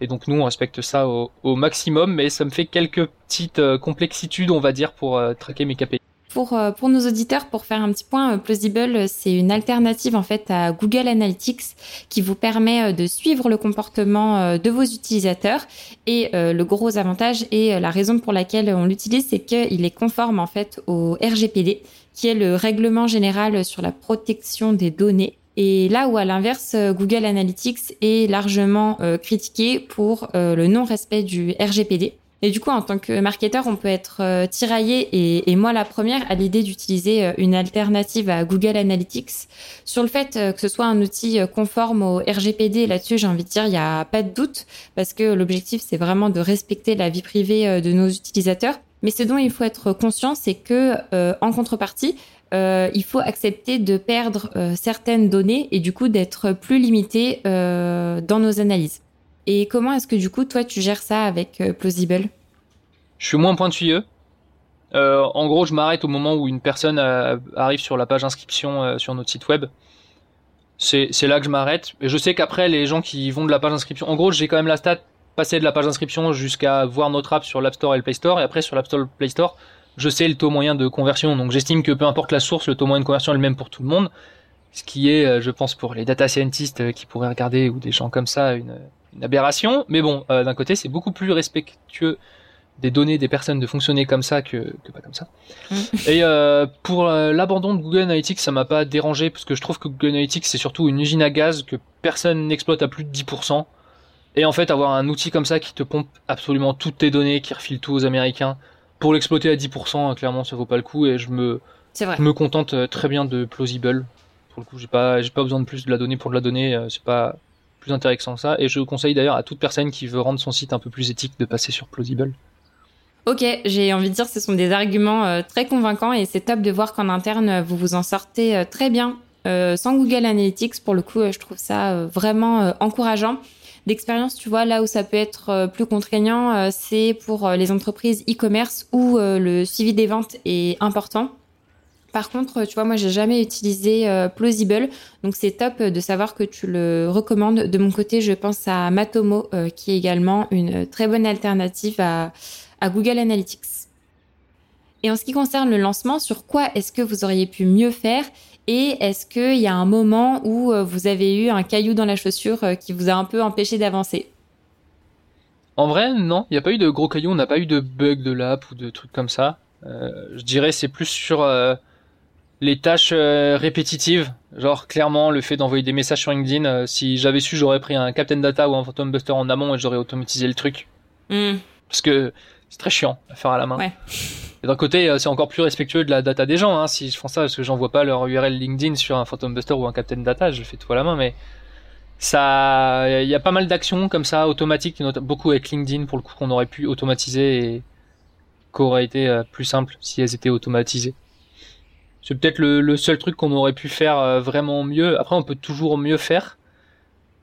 Et donc nous, on respecte ça au, au maximum, mais ça me fait quelques petites complexitudes, on va dire, pour traquer mes KPI. Pour, euh, pour nos auditeurs, pour faire un petit point, euh, Plausible, c'est une alternative en fait à Google Analytics qui vous permet de suivre le comportement de vos utilisateurs. Et le gros avantage et la raison pour laquelle on l'utilise, c'est qu'il est conforme en fait au RGPD, qui est le règlement général sur la protection des données. Et là où à l'inverse, Google Analytics est largement critiqué pour le non-respect du RGPD. Et du coup, en tant que marketeur, on peut être euh, tiraillé, et, moi la première, à l'idée d'utiliser euh, une alternative à Google Analytics. Sur le fait euh, que ce soit un outil conforme au RGPD, là-dessus, j'ai envie de dire, il n'y a pas de doute, parce que l'objectif, c'est vraiment de respecter la vie privée de nos utilisateurs. Mais ce dont il faut être conscient, c'est que en contrepartie, il faut accepter de perdre certaines données et du coup d'être plus limité dans nos analyses. Et comment est-ce que du coup, toi, tu gères ça avec euh, Plausible? Je suis moins pointilleux. Euh, en gros, je m'arrête au moment où une personne euh, arrive sur la page inscription sur notre site web. C'est là que je m'arrête. Et je sais qu'après, les gens qui vont de la page inscription, en gros, j'ai quand même la stat passer de la page d'inscription jusqu'à voir notre app sur l'App Store et le Play Store. Et après, sur l'App Store et le Play Store, je sais le taux moyen de conversion. Donc j'estime que peu importe la source, le taux moyen de conversion est le même pour tout le monde. Ce qui est, je pense, pour les data scientists qui pourraient regarder ou des gens comme ça, une, une aberration, mais bon, euh, d'un côté, c'est beaucoup plus respectueux des données des personnes de fonctionner comme ça que, que pas comme ça. Mm. Et euh, pour euh, l'abandon de Google Analytics, ça m'a pas dérangé parce que je trouve que Google Analytics c'est surtout une usine à gaz que personne n'exploite à plus de 10%. Et en fait, avoir un outil comme ça qui te pompe absolument toutes tes données, qui refile tout aux Américains, pour l'exploiter à 10%, clairement, ça vaut pas le coup. Et je me, je me contente très bien de Plausible. Pour le coup, j'ai pas, j'ai pas besoin de plus de la donnée pour de la donnée. C'est pas, plus intéressant que ça. Et je conseille d'ailleurs à toute personne qui veut rendre son site un peu plus éthique de passer sur Plausible. Ok, j'ai envie de dire ce sont des arguments euh, très convaincants et c'est top de voir qu'en interne, vous vous en sortez euh, très bien. Euh, sans Google Analytics, pour le coup, je trouve ça vraiment encourageant. D'expérience, tu vois, là où ça peut être plus contraignant, c'est pour les entreprises e-commerce où le suivi des ventes est important. Par contre, tu vois, moi, j'ai jamais utilisé euh, Plausible, donc c'est top de savoir que tu le recommandes. De mon côté, je pense à Matomo, euh, qui est également une très bonne alternative à, Google Analytics. Et en ce qui concerne le lancement, sur quoi est-ce que vous auriez pu mieux faire? Et est-ce qu'il y a un moment où euh, vous avez eu un caillou dans la chaussure qui vous a un peu empêché d'avancer? En vrai, non, il n'y a pas eu de gros cailloux, on n'a pas eu de bug de l'app ou de trucs comme ça. je dirais c'est plus sur les tâches euh, répétitives, genre clairement le fait d'envoyer des messages sur LinkedIn, euh, si j'avais su, j'aurais pris un Captain Data ou un Phantom Buster en amont et j'aurais automatisé le truc. Hmm. Parce que c'est très chiant à faire à la main. Ouais. Et d'un côté, euh, c'est encore plus respectueux de la data des gens, hein, si je fais ça, parce que j'envoie pas leur URL LinkedIn sur un Phantom Buster ou un Captain Data, je le fais tout à la main, mais ça, il y a pas mal d'actions comme ça automatiques, beaucoup avec LinkedIn pour le coup qu'on aurait pu automatiser et qu'aurait été plus simple si elles étaient automatisées. C'est peut-être le, seul truc qu'on aurait pu faire euh, vraiment mieux. Après, on peut toujours mieux faire.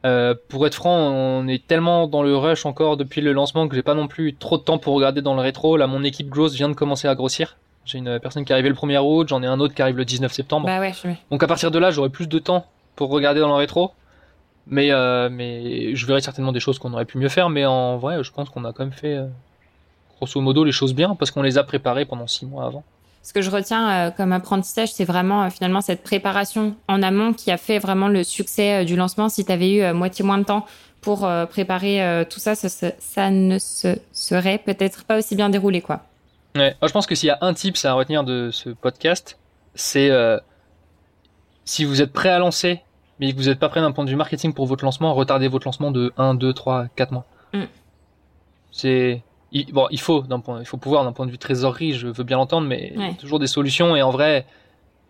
Euh, pour être franc, on est tellement dans le rush encore depuis le lancement que j'ai pas non plus trop de temps pour regarder dans le rétro. Là, mon équipe grosse vient de commencer à grossir. J'ai une personne qui est arrivée le 1er août, j'en ai un autre qui arrive le 19 septembre. Bah ouais, je... Donc à partir de là, j'aurai plus de temps pour regarder dans le rétro. Mais, euh, mais je verrai certainement des choses qu'on aurait pu mieux faire. Mais en vrai, je pense qu'on a quand même fait, grosso modo, les choses bien parce qu'on les a préparées pendant six mois avant ce que je retiens euh, comme apprentissage, c'est vraiment euh, finalement cette préparation en amont qui a fait vraiment le succès euh, du lancement. Si tu avais eu moitié moins de temps pour préparer tout ça, ça, ne se serait peut-être pas aussi bien déroulé, quoi. Ouais. Moi, je pense que s'il y a un tip à retenir de ce podcast, c'est si vous êtes prêt à lancer, mais que vous n'êtes pas prêt d'un point de vue marketing pour votre lancement, retardez votre lancement de 1, 2, 3, 4 mois. Mm. C'est il, bon, il faut, point, il faut pouvoir d'un point de vue trésorerie, je veux bien l'entendre, mais il y a toujours des solutions. Et en vrai,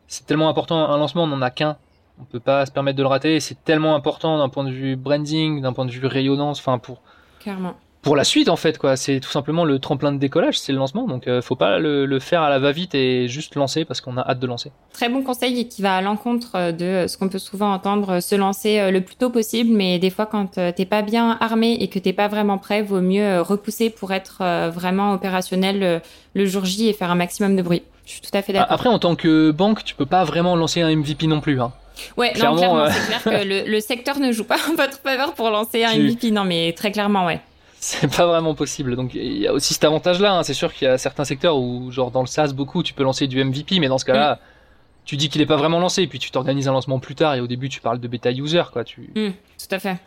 c'est tellement important. Un lancement, on n'en a qu'un. On peut pas se permettre de le rater. C'est tellement important d'un point de vue branding, d'un point de vue rayonnance, enfin pour. Clairement pour la suite en fait quoi. C'est tout simplement le tremplin de décollage, c'est le lancement. Donc euh, faut pas le, faire à la va-vite et juste lancer parce qu'on a hâte de lancer. Très bon conseil qui va à l'encontre de ce qu'on peut souvent entendre, se lancer euh, le plus tôt possible. Mais des fois quand euh, t'es pas bien armé et que t'es pas vraiment prêt, vaut mieux repousser pour être vraiment opérationnel le jour J et faire un maximum de bruit. Je suis tout à fait d'accord. Après en tant que banque, tu peux pas vraiment lancer un MVP non plus. Hein. Ouais, clairement, non, clairement, c'est clair que [LAUGHS] le, secteur ne joue pas en votre faveur pour lancer un MVP. Non, mais très clairement, ouais c'est pas vraiment possible. Donc il y a aussi cet avantage-là. Hein. C'est sûr qu'il y a certains secteurs où, genre dans le SaaS, beaucoup, tu peux lancer du MVP, mais dans ce cas-là, mm. tu dis qu'il est pas vraiment lancé, puis tu t'organises un lancement plus tard, et au début, tu parles de bêta user, quoi. Tu... Mm, tout à fait.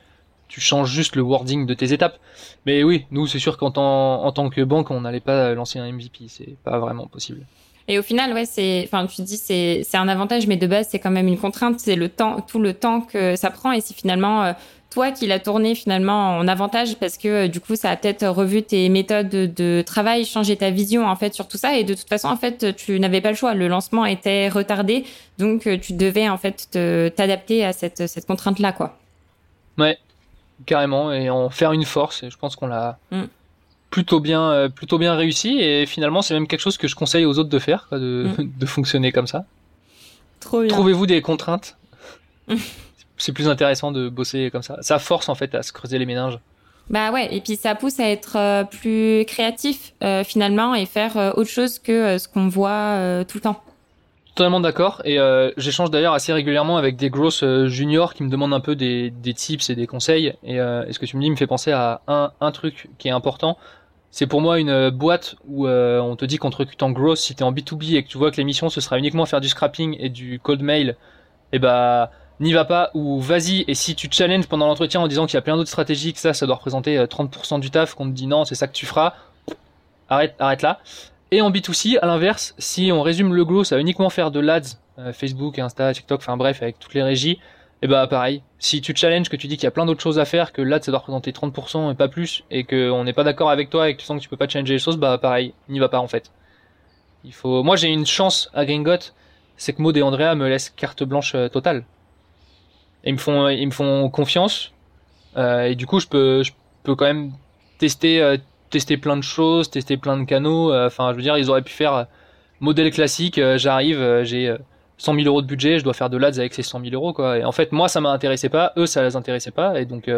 Tu changes juste le wording de tes étapes. Mais oui, nous, c'est sûr qu'en tant, en tant que banque, on n'allait pas lancer un MVP. C'est pas vraiment possible. Et au final, ouais, c'est, enfin, tu dis c'est, c'est un avantage, mais de base, c'est quand même une contrainte. C'est le temps, tout le temps que ça prend. Et si finalement, euh, toi qui l'as tourné finalement en avantage parce que euh, du coup ça a peut-être revu tes méthodes de, travail, changé ta vision en fait sur tout ça et de toute façon en fait tu n'avais pas le choix, le lancement était retardé donc euh, tu devais en fait t'adapter à cette, cette contrainte là quoi. Ouais, carrément et en faire une force et je pense qu'on l'a mm. plutôt bien euh, plutôt bien réussi et finalement c'est même quelque chose que je conseille aux autres de faire de, mm. [LAUGHS] de fonctionner comme ça. Trop bien. Trouvez-vous des contraintes? [LAUGHS] c'est plus intéressant de bosser comme ça. Ça force en fait à se creuser les méninges. Bah ouais, et puis ça pousse à être euh, plus créatif euh, finalement et faire euh, autre chose que ce qu'on voit tout le temps. Totalement d'accord. Et j'échange d'ailleurs assez régulièrement avec des grosses juniors qui me demandent un peu des, des tips et des conseils. Et, ce que tu me dis me fait penser à un, un truc qui est important. C'est pour moi une boîte où on te dit qu'on te recrute en growth si tu es en B2B et que tu vois que l'émission ce sera uniquement faire du scrapping et du cold mail. Et bah n'y va pas ou vas-y. Et si tu challenges pendant l'entretien en disant qu'il y a plein d'autres stratégies que ça ça doit représenter 30% euh, du taf qu'on te dit non c'est ça que tu feras. Arrête arrête là. Et en B2C à l'inverse si on résume le glow ça va uniquement faire de l'ads euh, Facebook Insta TikTok enfin bref avec toutes les régies et bah pareil. Si tu challenges que tu dis qu'il y a plein d'autres choses à faire que l'ads ça doit représenter 30% et pas plus et qu'on n'est pas d'accord avec toi et que tu sens que tu peux pas changer les choses bah pareil. N'y va pas en fait. Il faut moi j'ai une chance à Gringot c'est que Maud et Andrea me laissent carte blanche euh, totale ils me font, ils me font confiance. Euh, et du coup, je peux, je peux quand même tester, euh, tester plein de choses, tester plein de canaux. Euh, enfin, je veux dire, ils auraient pu faire modèle classique. J'arrive, j'ai 100 000 euros de budget, je dois faire de l'ADS avec ces 100 000 euros, quoi. Et en fait, moi, ça m'intéressait pas, eux, ça les intéressait pas, et donc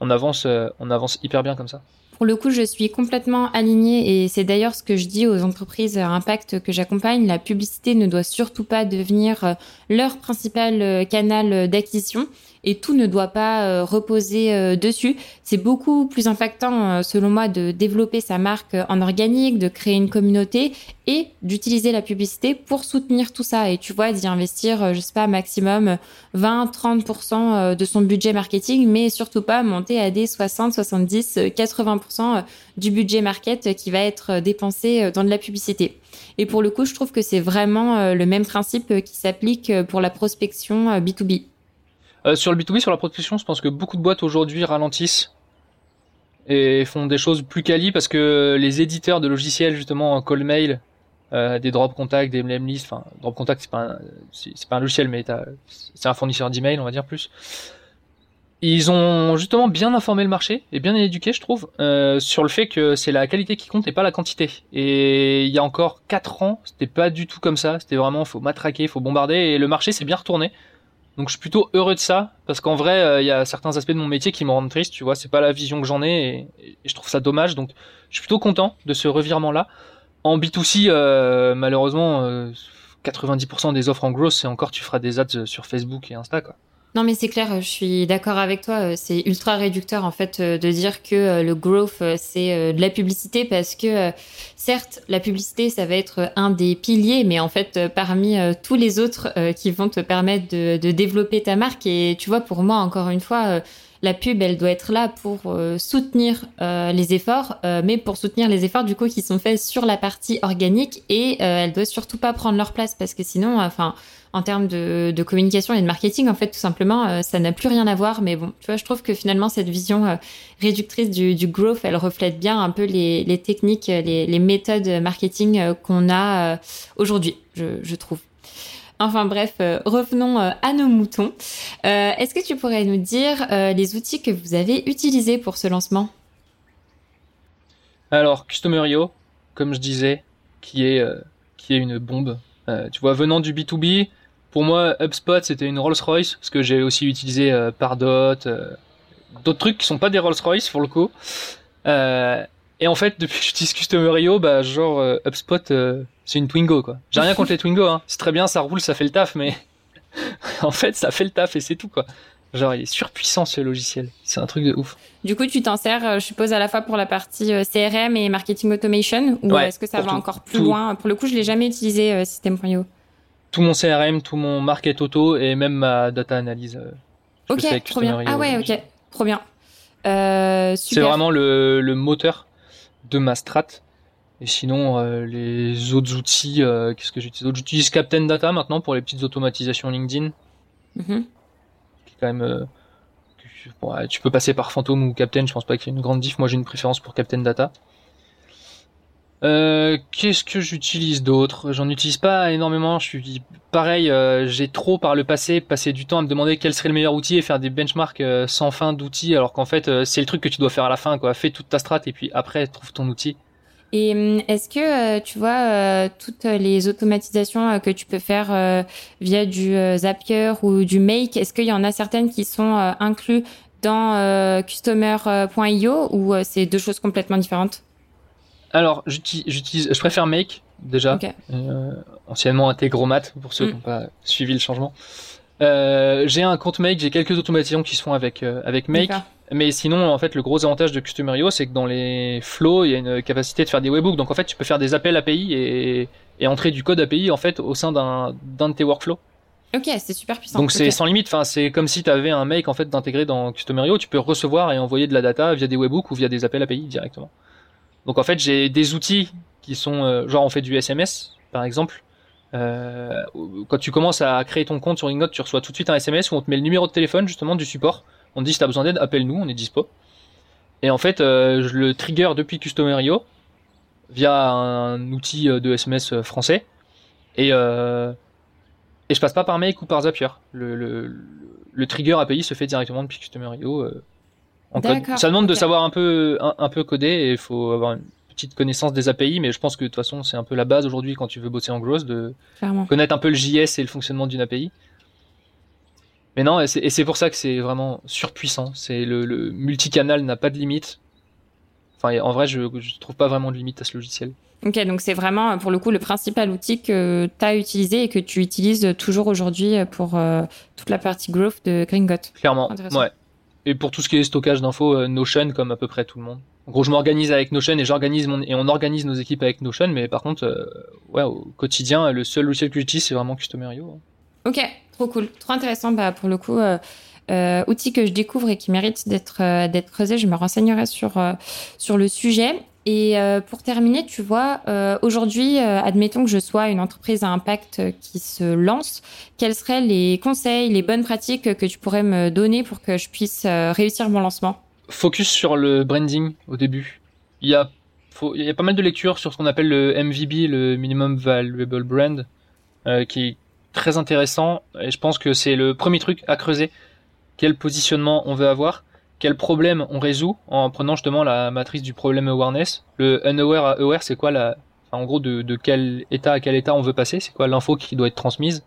on avance, on avance hyper bien comme ça. Pour le coup, je suis complètement alignée et c'est d'ailleurs ce que je dis aux entreprises impact que j'accompagne. La publicité ne doit surtout pas devenir leur principal canal d'acquisition et tout ne doit pas euh, reposer euh, dessus. C'est beaucoup plus impactant, euh, selon moi, de développer sa marque en organique, de créer une communauté et d'utiliser la publicité pour soutenir tout ça. Et tu vois, d'y investir, je sais pas, maximum 20-30% de son budget marketing, mais surtout pas monter à des 60, 70, 80% du budget market qui va être dépensé dans de la publicité. Et pour le coup, je trouve que c'est vraiment le même principe qui s'applique pour la prospection B2B. Euh, sur le B2B, sur la prospection, je pense que beaucoup de boîtes aujourd'hui ralentissent et font des choses plus quali parce que les éditeurs de logiciels, justement, call mail, euh, des drop contact, des mail list, enfin, drop contact, c'est pas un, c'est pas un logiciel, mais c'est un fournisseur d'email, on va dire plus. Ils ont justement bien informé le marché et bien éduqué, je trouve, euh, sur le fait que c'est la qualité qui compte et pas la quantité. Et il y a encore 4 ans, c'était pas du tout comme ça. C'était vraiment, faut matraquer, faut bombarder. Et le marché s'est bien retourné. Donc je suis plutôt heureux de ça parce qu'en vrai, euh, il y a certains aspects de mon métier qui me rendent triste. Tu vois, c'est pas la vision que j'en ai et, je trouve ça dommage. Donc je suis plutôt content de ce revirement-là. En B2C, euh, malheureusement, 90% euh, des offres en growth, c'est encore tu feras des ads sur Facebook et Insta, quoi. Non, mais c'est clair, je suis d'accord avec toi. Euh, c'est ultra réducteur, en fait, euh, de dire que euh, le growth, c'est de la publicité parce que, certes, la publicité, ça va être un des piliers, mais en fait, parmi tous les autres qui vont te permettre de, de, développer ta marque. Et tu vois, pour moi, encore une fois, la pub, elle doit être là pour soutenir les efforts, mais pour soutenir les efforts, du coup, qui sont faits sur la partie organique et elle doit surtout pas prendre leur place parce que sinon, enfin, en termes de, communication et de marketing, en fait, tout simplement, euh, ça n'a plus rien à voir. Mais bon, tu vois, je trouve que finalement, cette vision euh, réductrice du, growth, elle reflète bien un peu les, techniques, les, méthodes marketing euh, qu'on a aujourd'hui, je, trouve. Enfin bref, revenons à nos moutons. Est-ce que tu pourrais nous dire les outils que vous avez utilisés pour ce lancement? Alors, Customerio, comme je disais, qui est, qui est une bombe. tu vois, venant du B2B, pour moi, HubSpot, c'était une Rolls-Royce, parce que j'ai aussi utilisé euh, Pardot, euh, d'autres trucs qui sont pas des Rolls-Royce, pour le coup. Euh, et en fait, [LAUGHS] depuis que j'utilise Customerio, bah, genre, HubSpot, c'est une Twingo, quoi. J'ai rien contre les Twingo, hein. C'est très bien, ça roule, ça fait le taf, mais [LAUGHS] en fait, ça fait le taf et c'est tout, quoi. Genre, il est surpuissant ce logiciel. C'est un truc de ouf. Du coup, tu t'en sers, je suppose, à la fois pour la partie CRM et marketing automation, ou est-ce que ça va encore plus loin? Pour le coup, je l'ai jamais utilisé euh, System.io. Tout mon CRM, tout mon market auto et même ma data analyse. ok, trop bien. Ah ouais, ok, trop bien. c'est vraiment le, le, moteur de ma strat. Et sinon, les autres outils, qu'est-ce que j'utilise J'utilise Captain Data maintenant pour les petites automatisations LinkedIn. Mm quand même. Euh, tu peux passer par Phantom ou Captain, je pense pas qu'il y ait une grande diff. Moi j'ai une préférence pour Captain Data. Euh, qu'est-ce que j'utilise d'autre? J'en utilise pas énormément. Je suis pareil. Euh, j'ai trop par le passé passé du temps à me demander quel serait le meilleur outil et faire des benchmarks sans fin d'outils, alors qu'en fait c'est le truc que tu dois faire à la fin. Quoi. Fais toute ta strat et puis après trouve ton outil. Et hum, est-ce que euh, tu vois euh, toutes les automatisations euh, que tu peux faire via du Zapier ou du Make, est-ce qu'il y en a certaines qui sont inclus dans customer.io ou c'est deux choses complètement différentes? Alors, j'utilise, je préfère Make déjà, anciennement Integromat pour ceux qui n'ont mm. pas suivi le changement. j'ai un compte Make, j'ai quelques automatisations qui se font avec avec Make. Mais sinon, en fait, le gros avantage de Customerio, c'est que dans les flows, il y a une capacité de faire des webhooks. Donc, en fait, tu peux faire des appels API et, et entrer du code API, en fait, au sein d'un, d'un de tes workflows. Ok, c'est super puissant. Donc, c'est sans limite. Enfin, c'est comme si tu avais un make, en fait, d'intégrer dans Customerio. Tu peux recevoir et envoyer de la data via des webhooks ou via des appels API directement. Donc, en fait, j'ai des outils qui sont, euh, genre, on fait du SMS, par exemple. Euh, quand tu commences à créer ton compte sur Note, tu reçois tout de suite un SMS où on te met le numéro de téléphone, justement, du support on dit si t'as besoin d'aide, appelle-nous, on est dispo. Et en fait, euh, je le trigger depuis Customerio via un outil euh, de SMS euh, français. Et, et je passe pas par Make ou par Zapier. Le, le, trigger API se fait directement depuis Customerio. Ça demande de savoir un peu, un, peu coder et il faut avoir une petite connaissance des API, mais je pense que de toute façon c'est un peu la base aujourd'hui quand tu veux bosser en growth de connaître un peu le JS et le fonctionnement d'une API. Mais non, et c'est pour ça que c'est vraiment surpuissant. C'est le, le, multicanal n'a pas de limite. Enfin, en vrai, je, je trouve pas vraiment de limite à ce logiciel. Ok, donc c'est vraiment pour le coup le principal outil que tu as utilisé et que tu utilises toujours aujourd'hui pour euh, toute la partie growth de Gringot. Clairement, ouais. Et pour tout ce qui est stockage d'infos, euh, Notion comme à peu près tout le monde. En gros, je m'organise avec Notion et et on organise nos équipes avec Notion, mais par contre, euh, ouais, au quotidien, le seul logiciel que j'utilise c'est vraiment Customerio. Hein. Ok, trop cool, trop intéressant. Bah, pour le coup, euh, outil que je découvre et qui mérite d'être d'être creusé. Je me renseignerai sur sur le sujet. Et pour terminer, tu vois, aujourd'hui, admettons que je sois une entreprise à impact qui se lance, quels seraient les conseils, les bonnes pratiques que tu pourrais me donner pour que je puisse réussir mon lancement? Focus sur le branding au début. Il y a pas mal de lectures sur ce qu'on appelle le MVB, le Minimum Valuable Brand, qui très intéressant et je pense que c'est le premier truc à creuser. Quel positionnement on veut avoir, quel problème on résout en prenant justement la matrice du problème awareness? Le unaware à aware, c'est quoi la, en gros de, quel état à quel état on veut passer, c'est quoi l'info qui doit être transmise?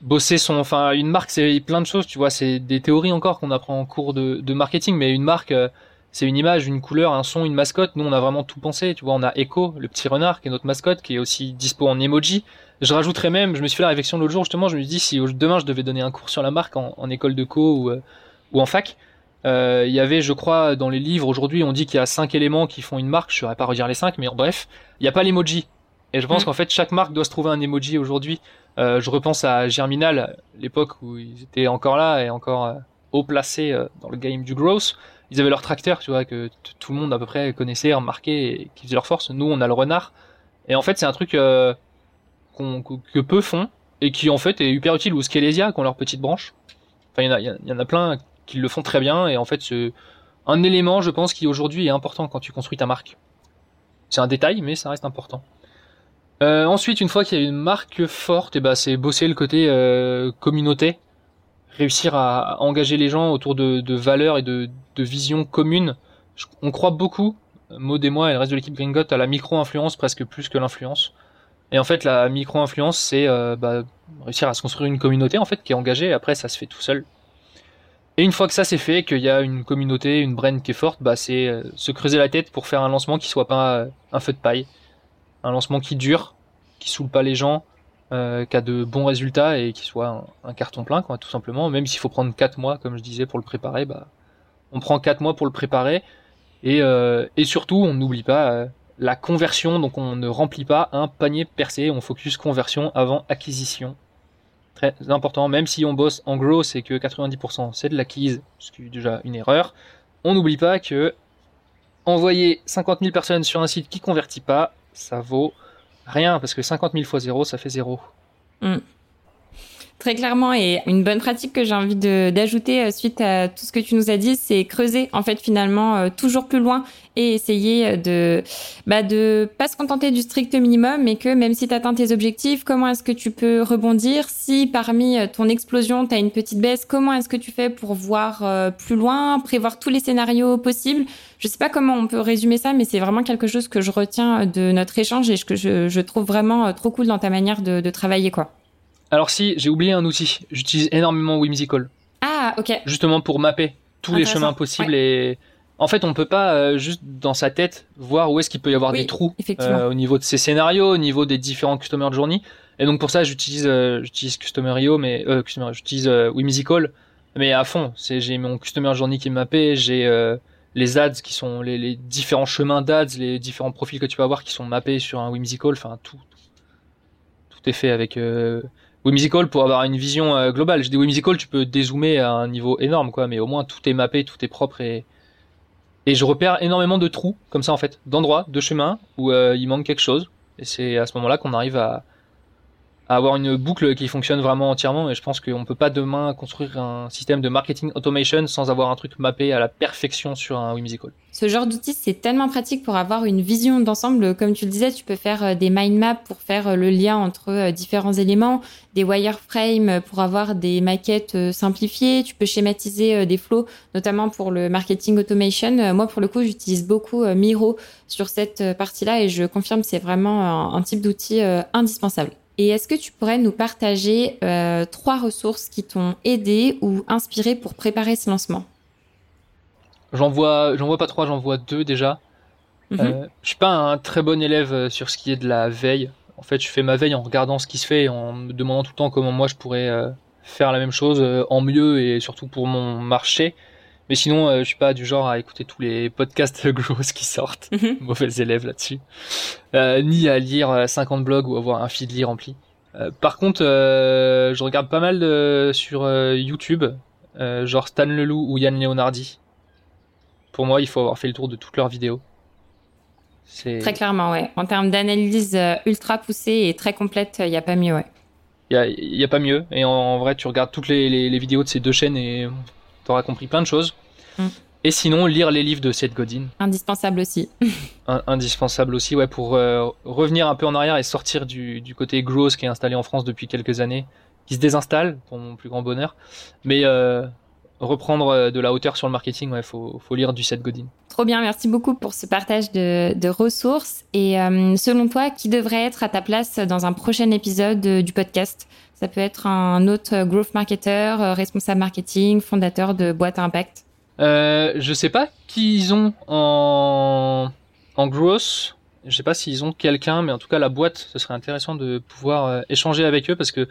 Bosser son, enfin une marque c'est plein de choses, tu vois, c'est des théories encore qu'on apprend en cours de, marketing, mais une marque euh, c'est une image, une couleur, un son, une mascotte. Nous, on a vraiment tout pensé. Tu vois, on a Echo, le petit renard, qui est notre mascotte, qui est aussi dispo en emoji. Je rajouterais même, je me suis fait la réflexion l'autre jour, justement, je me dit, si demain je devais donner un cours sur la marque en, école de co euh, ou en fac, euh, il y avait, je crois, dans les livres aujourd'hui, on dit qu'il y a cinq éléments qui font une marque. Je ne saurais pas redire les cinq, mais bref, il n'y a pas l'emoji. Et je pense mm. qu'en fait, chaque marque doit se trouver un emoji aujourd'hui. Euh, je repense à Germinal, l'époque où ils étaient encore là et encore haut placés dans le game du growth ils avaient leur tracteur, tu vois, que tout le monde à peu près connaissait, remarquait, et qui faisait leur force. Nous, on a le renard. Et en fait, c'est un truc euh, que peu font, et qui en fait est hyper utile, ou Skelesia, qui ont leur petite branche. Enfin, il y, y, y, en a plein qui le font très bien, et en fait, c'est un élément, je pense, qui aujourd'hui est important quand tu construis ta marque. C'est un détail, mais ça reste important. Euh, ensuite, une fois qu'il y a une marque forte, eh ben, c'est bosser le côté euh, communauté réussir à, engager les gens autour de, valeurs et de, visions communes. on croit beaucoup, Maud et moi et le reste de l'équipe Gringot, à la micro-influence presque plus que l'influence. Et en fait, la micro-influence, c'est euh, bah, réussir à se construire une communauté en fait qui est engagée. Après, ça se fait tout seul. Et une fois que ça c'est fait, qu'il y a une communauté, une brand qui est forte, bah, c'est euh, se creuser la tête pour faire un lancement qui soit pas euh, un feu de paille, un lancement qui dure, qui saoule pas les gens, euh, qui a de bons résultats et qui soit un, carton plein, quoi, tout simplement. Même s'il faut prendre 4 mois, comme je disais, pour le préparer, bah, on prend 4 mois pour le préparer. Et, surtout, on n'oublie pas la conversion, donc on ne remplit pas un panier percé, on focus conversion avant acquisition. Très important, même si on bosse en gros, c'est que 90% c'est de l'acquise, ce qui est déjà une erreur. On n'oublie pas que envoyer 50 000 personnes sur un site qui convertit pas, ça vaut rien, parce que 50 000 fois 0, ça fait 0. Mm. Très clairement, et une bonne pratique que j'ai envie d'ajouter euh, suite à tout ce que tu nous as dit, c'est creuser en fait finalement euh, toujours plus loin et essayer de bah de pas se contenter du strict minimum, mais que même si tu atteins tes objectifs, comment est-ce que tu peux rebondir? Si parmi euh, ton explosion, tu as une petite baisse, comment est-ce que tu fais pour voir plus loin, prévoir tous les scénarios possibles? Je sais pas comment on peut résumer ça, mais c'est vraiment quelque chose que je retiens de notre échange et que je, je trouve vraiment trop cool dans ta manière de, de travailler quoi. Alors si, j'ai oublié un outil. J'utilise énormément Whimsical. Ah, ok. Justement pour mapper tous les chemins possibles et en fait, on peut pas euh, juste dans sa tête voir où est-ce qu'il peut y avoir des trous euh, au niveau de ses scénarios, au niveau des différents customer journey. Et donc pour ça, j'utilise euh, j'utilise Customer.io, mais j'utilise Whimsical, mais à fond. C'est j'ai mon Customer Journey qui est mappé, j'ai les ads qui sont les, les différents chemins d'ads, les différents profils que tu peux avoir qui sont mappés sur un Whimsical. Enfin tout tout est fait avec Whimsical pour avoir une vision euh, globale. Je dis Whimsical, tu peux dézoomer à un niveau énorme, quoi, mais au moins tout est mappé, tout est propre et et je repère énormément de trous comme ça en fait, d'endroits, de chemins où euh, il manque quelque chose. Et c'est à ce moment-là qu'on arrive à, avoir une boucle qui fonctionne vraiment entièrement. Et je pense qu'on peut pas demain construire un système de marketing automation sans avoir un truc mappé à la perfection sur un Whimsical. Ce genre d'outil, c'est tellement pratique pour avoir une vision d'ensemble. Comme tu le disais, tu peux faire euh, des mind maps pour faire euh, le lien entre euh, différents éléments, des wireframes pour avoir des maquettes simplifiées. Tu peux schématiser des flows, notamment pour le marketing automation. Moi, pour le coup, j'utilise beaucoup Miro sur cette partie-là et je confirme, c'est vraiment un, type d'outil indispensable. Et est-ce que tu pourrais nous partager euh, trois ressources qui t'ont aidé ou inspiré pour préparer ce lancement? J'en vois, j'en vois pas trois, j'en vois deux déjà. Mhm. Euh, je suis pas un très bon élève euh, sur ce qui est de la veille. En fait, je fais ma veille en regardant ce qui se fait, et en me demandant tout le temps comment moi je pourrais faire la même chose en mieux et surtout pour mon marché. Mais sinon, euh, je suis pas du genre à écouter tous les podcasts [LAUGHS] grosses qui sortent. Mhm. [LAUGHS] Mauvais élèves là-dessus. Euh, ni à lire 50 euh, blogs ou avoir un feed lit rempli. par contre, je regarde pas mal de, sur YouTube, genre Stan Leloup ou Yann Leonardi. Pour moi, il faut avoir fait le tour de toutes leurs vidéos. Très clairement, ouais. En termes d'analyse ultra poussée et très complète, il n'y a pas mieux, ouais. Il n'y a, pas mieux. Et en, vrai, tu regardes toutes les, les, vidéos de ces deux chaînes et t'auras compris plein de choses. Mm. Et sinon, lire les livres de Seth Godin. Indispensable aussi. [LAUGHS] indispensable aussi, ouais, pour euh, revenir un peu en arrière et sortir du, du, côté gross qui est installé en France depuis quelques années, qui se désinstalle, pour mon plus grand bonheur. Mais euh, reprendre euh, de la hauteur sur le marketing, ouais, faut, faut lire du Seth Godin. Trop bien, merci beaucoup pour ce partage de, de ressources. Et selon toi, qui devrait être à ta place dans un prochain épisode du podcast? Ça peut être un autre growth marketer, responsable marketing, fondateur de boîte à impact euh, je sais pas qui ils ont en, en growth. Je sais pas s'ils ont quelqu'un, mais en tout cas la boîte, ce serait intéressant de pouvoir euh, échanger avec eux parce que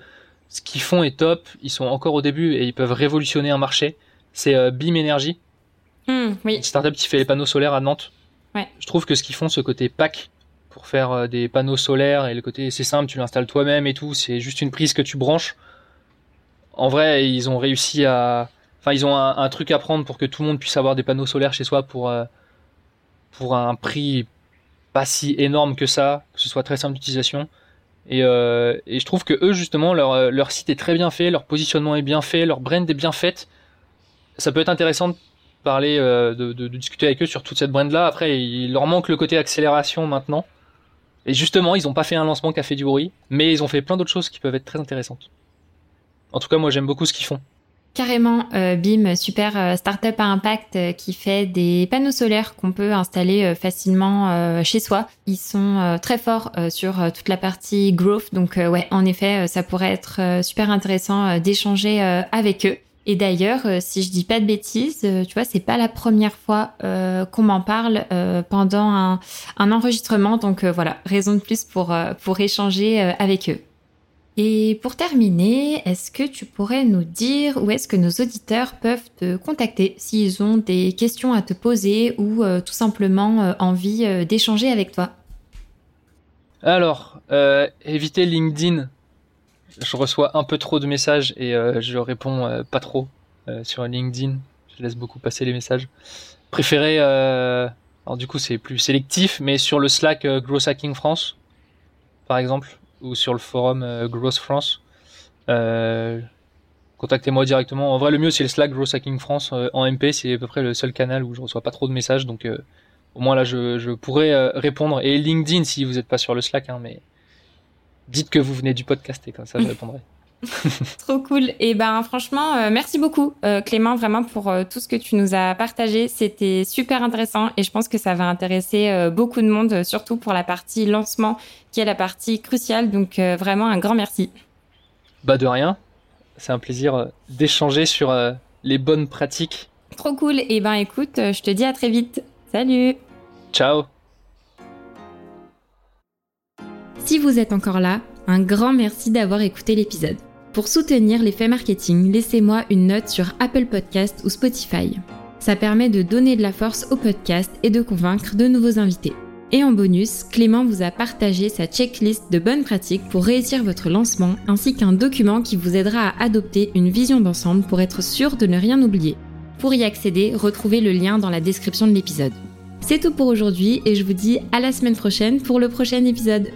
ce qu'ils font est top. Ils sont encore au début et ils peuvent révolutionner un marché. C'est euh, Beam Energy, mmh, oui. une startup qui fait les panneaux solaires à Nantes. Ouais. Je trouve que ce qu'ils font, ce côté pack pour faire euh, des panneaux solaires et le côté c'est simple, tu l'installes toi-même et tout, c'est juste une prise que tu branches. En vrai, ils ont réussi à Enfin, ils ont un, truc à prendre pour que tout le monde puisse avoir des panneaux solaires chez soi pour euh, pour un prix pas si énorme que ça, que ce soit très simple d'utilisation. Et, euh, et, je trouve que eux justement leur, euh, leur site est très bien fait, leur positionnement est bien fait, leur brand est bien fait. Ça peut être intéressant de parler, de, de, de, discuter avec eux sur toute cette brand là. Après, il leur manque le côté accélération maintenant. Et justement, ils n'ont pas fait un lancement qui a fait du bruit, mais ils ont fait plein d'autres choses qui peuvent être très intéressantes. En tout cas, moi j'aime beaucoup ce qu'ils font. Carrément, euh, BIM, super euh, startup à impact euh, qui fait des panneaux solaires qu'on peut installer facilement chez soi. Ils sont très forts sur toute la partie growth, donc ouais, en effet, ça pourrait être super intéressant d'échanger avec eux. Et d'ailleurs, si je dis pas de bêtises, tu vois, c'est pas la première fois qu'on m'en parle pendant un, un, enregistrement, donc voilà, raison de plus pour pour échanger avec eux. Et pour terminer, est-ce que tu pourrais nous dire où est-ce que nos auditeurs peuvent te contacter s'ils ont des questions à te poser ou euh, tout simplement euh, envie euh, d'échanger avec toi? Alors, évitez LinkedIn. Je reçois un peu trop de messages et je réponds pas trop sur LinkedIn. Je laisse beaucoup passer les messages. Préférez, alors du coup c'est plus sélectif, mais sur le Slack Growth Hacking France, par exemple, ou sur le forum euh, Growth France. Euh, contactez-moi directement. En vrai, le mieux, c'est le Slack Growth Hacking France euh, en MP. C'est à peu près le seul canal où je reçois pas trop de messages. Donc, au moins là, je, je pourrais répondre. Et LinkedIn, si vous n'êtes pas sur le Slack, hein, mais dites que vous venez du podcast et comme ça, je [LAUGHS] répondrai. [LAUGHS] Trop cool. Et ben franchement, euh, merci beaucoup euh, Clément vraiment pour euh, tout ce que tu nous as partagé. C'était super intéressant et je pense que ça va intéresser beaucoup de monde, surtout pour la partie lancement qui est la partie cruciale. Donc vraiment un grand merci. Bah de rien. C'est un plaisir d'échanger sur les bonnes pratiques. Trop cool. Et ben écoute, je te dis à très vite. Salut. Ciao. Si vous êtes encore là, un grand merci d'avoir écouté l'épisode. Pour soutenir l'effet marketing, laissez-moi une note sur Apple Podcast ou Spotify. Ça permet de donner de la force au podcast et de convaincre de nouveaux invités. Et en bonus, Clément vous a partagé sa checklist de bonnes pratiques pour réussir votre lancement ainsi qu'un document qui vous aidera à adopter une vision d'ensemble pour être sûr de ne rien oublier. Pour y accéder, retrouvez le lien dans la description de l'épisode. C'est tout pour aujourd'hui et je vous dis à la semaine prochaine pour le prochain épisode.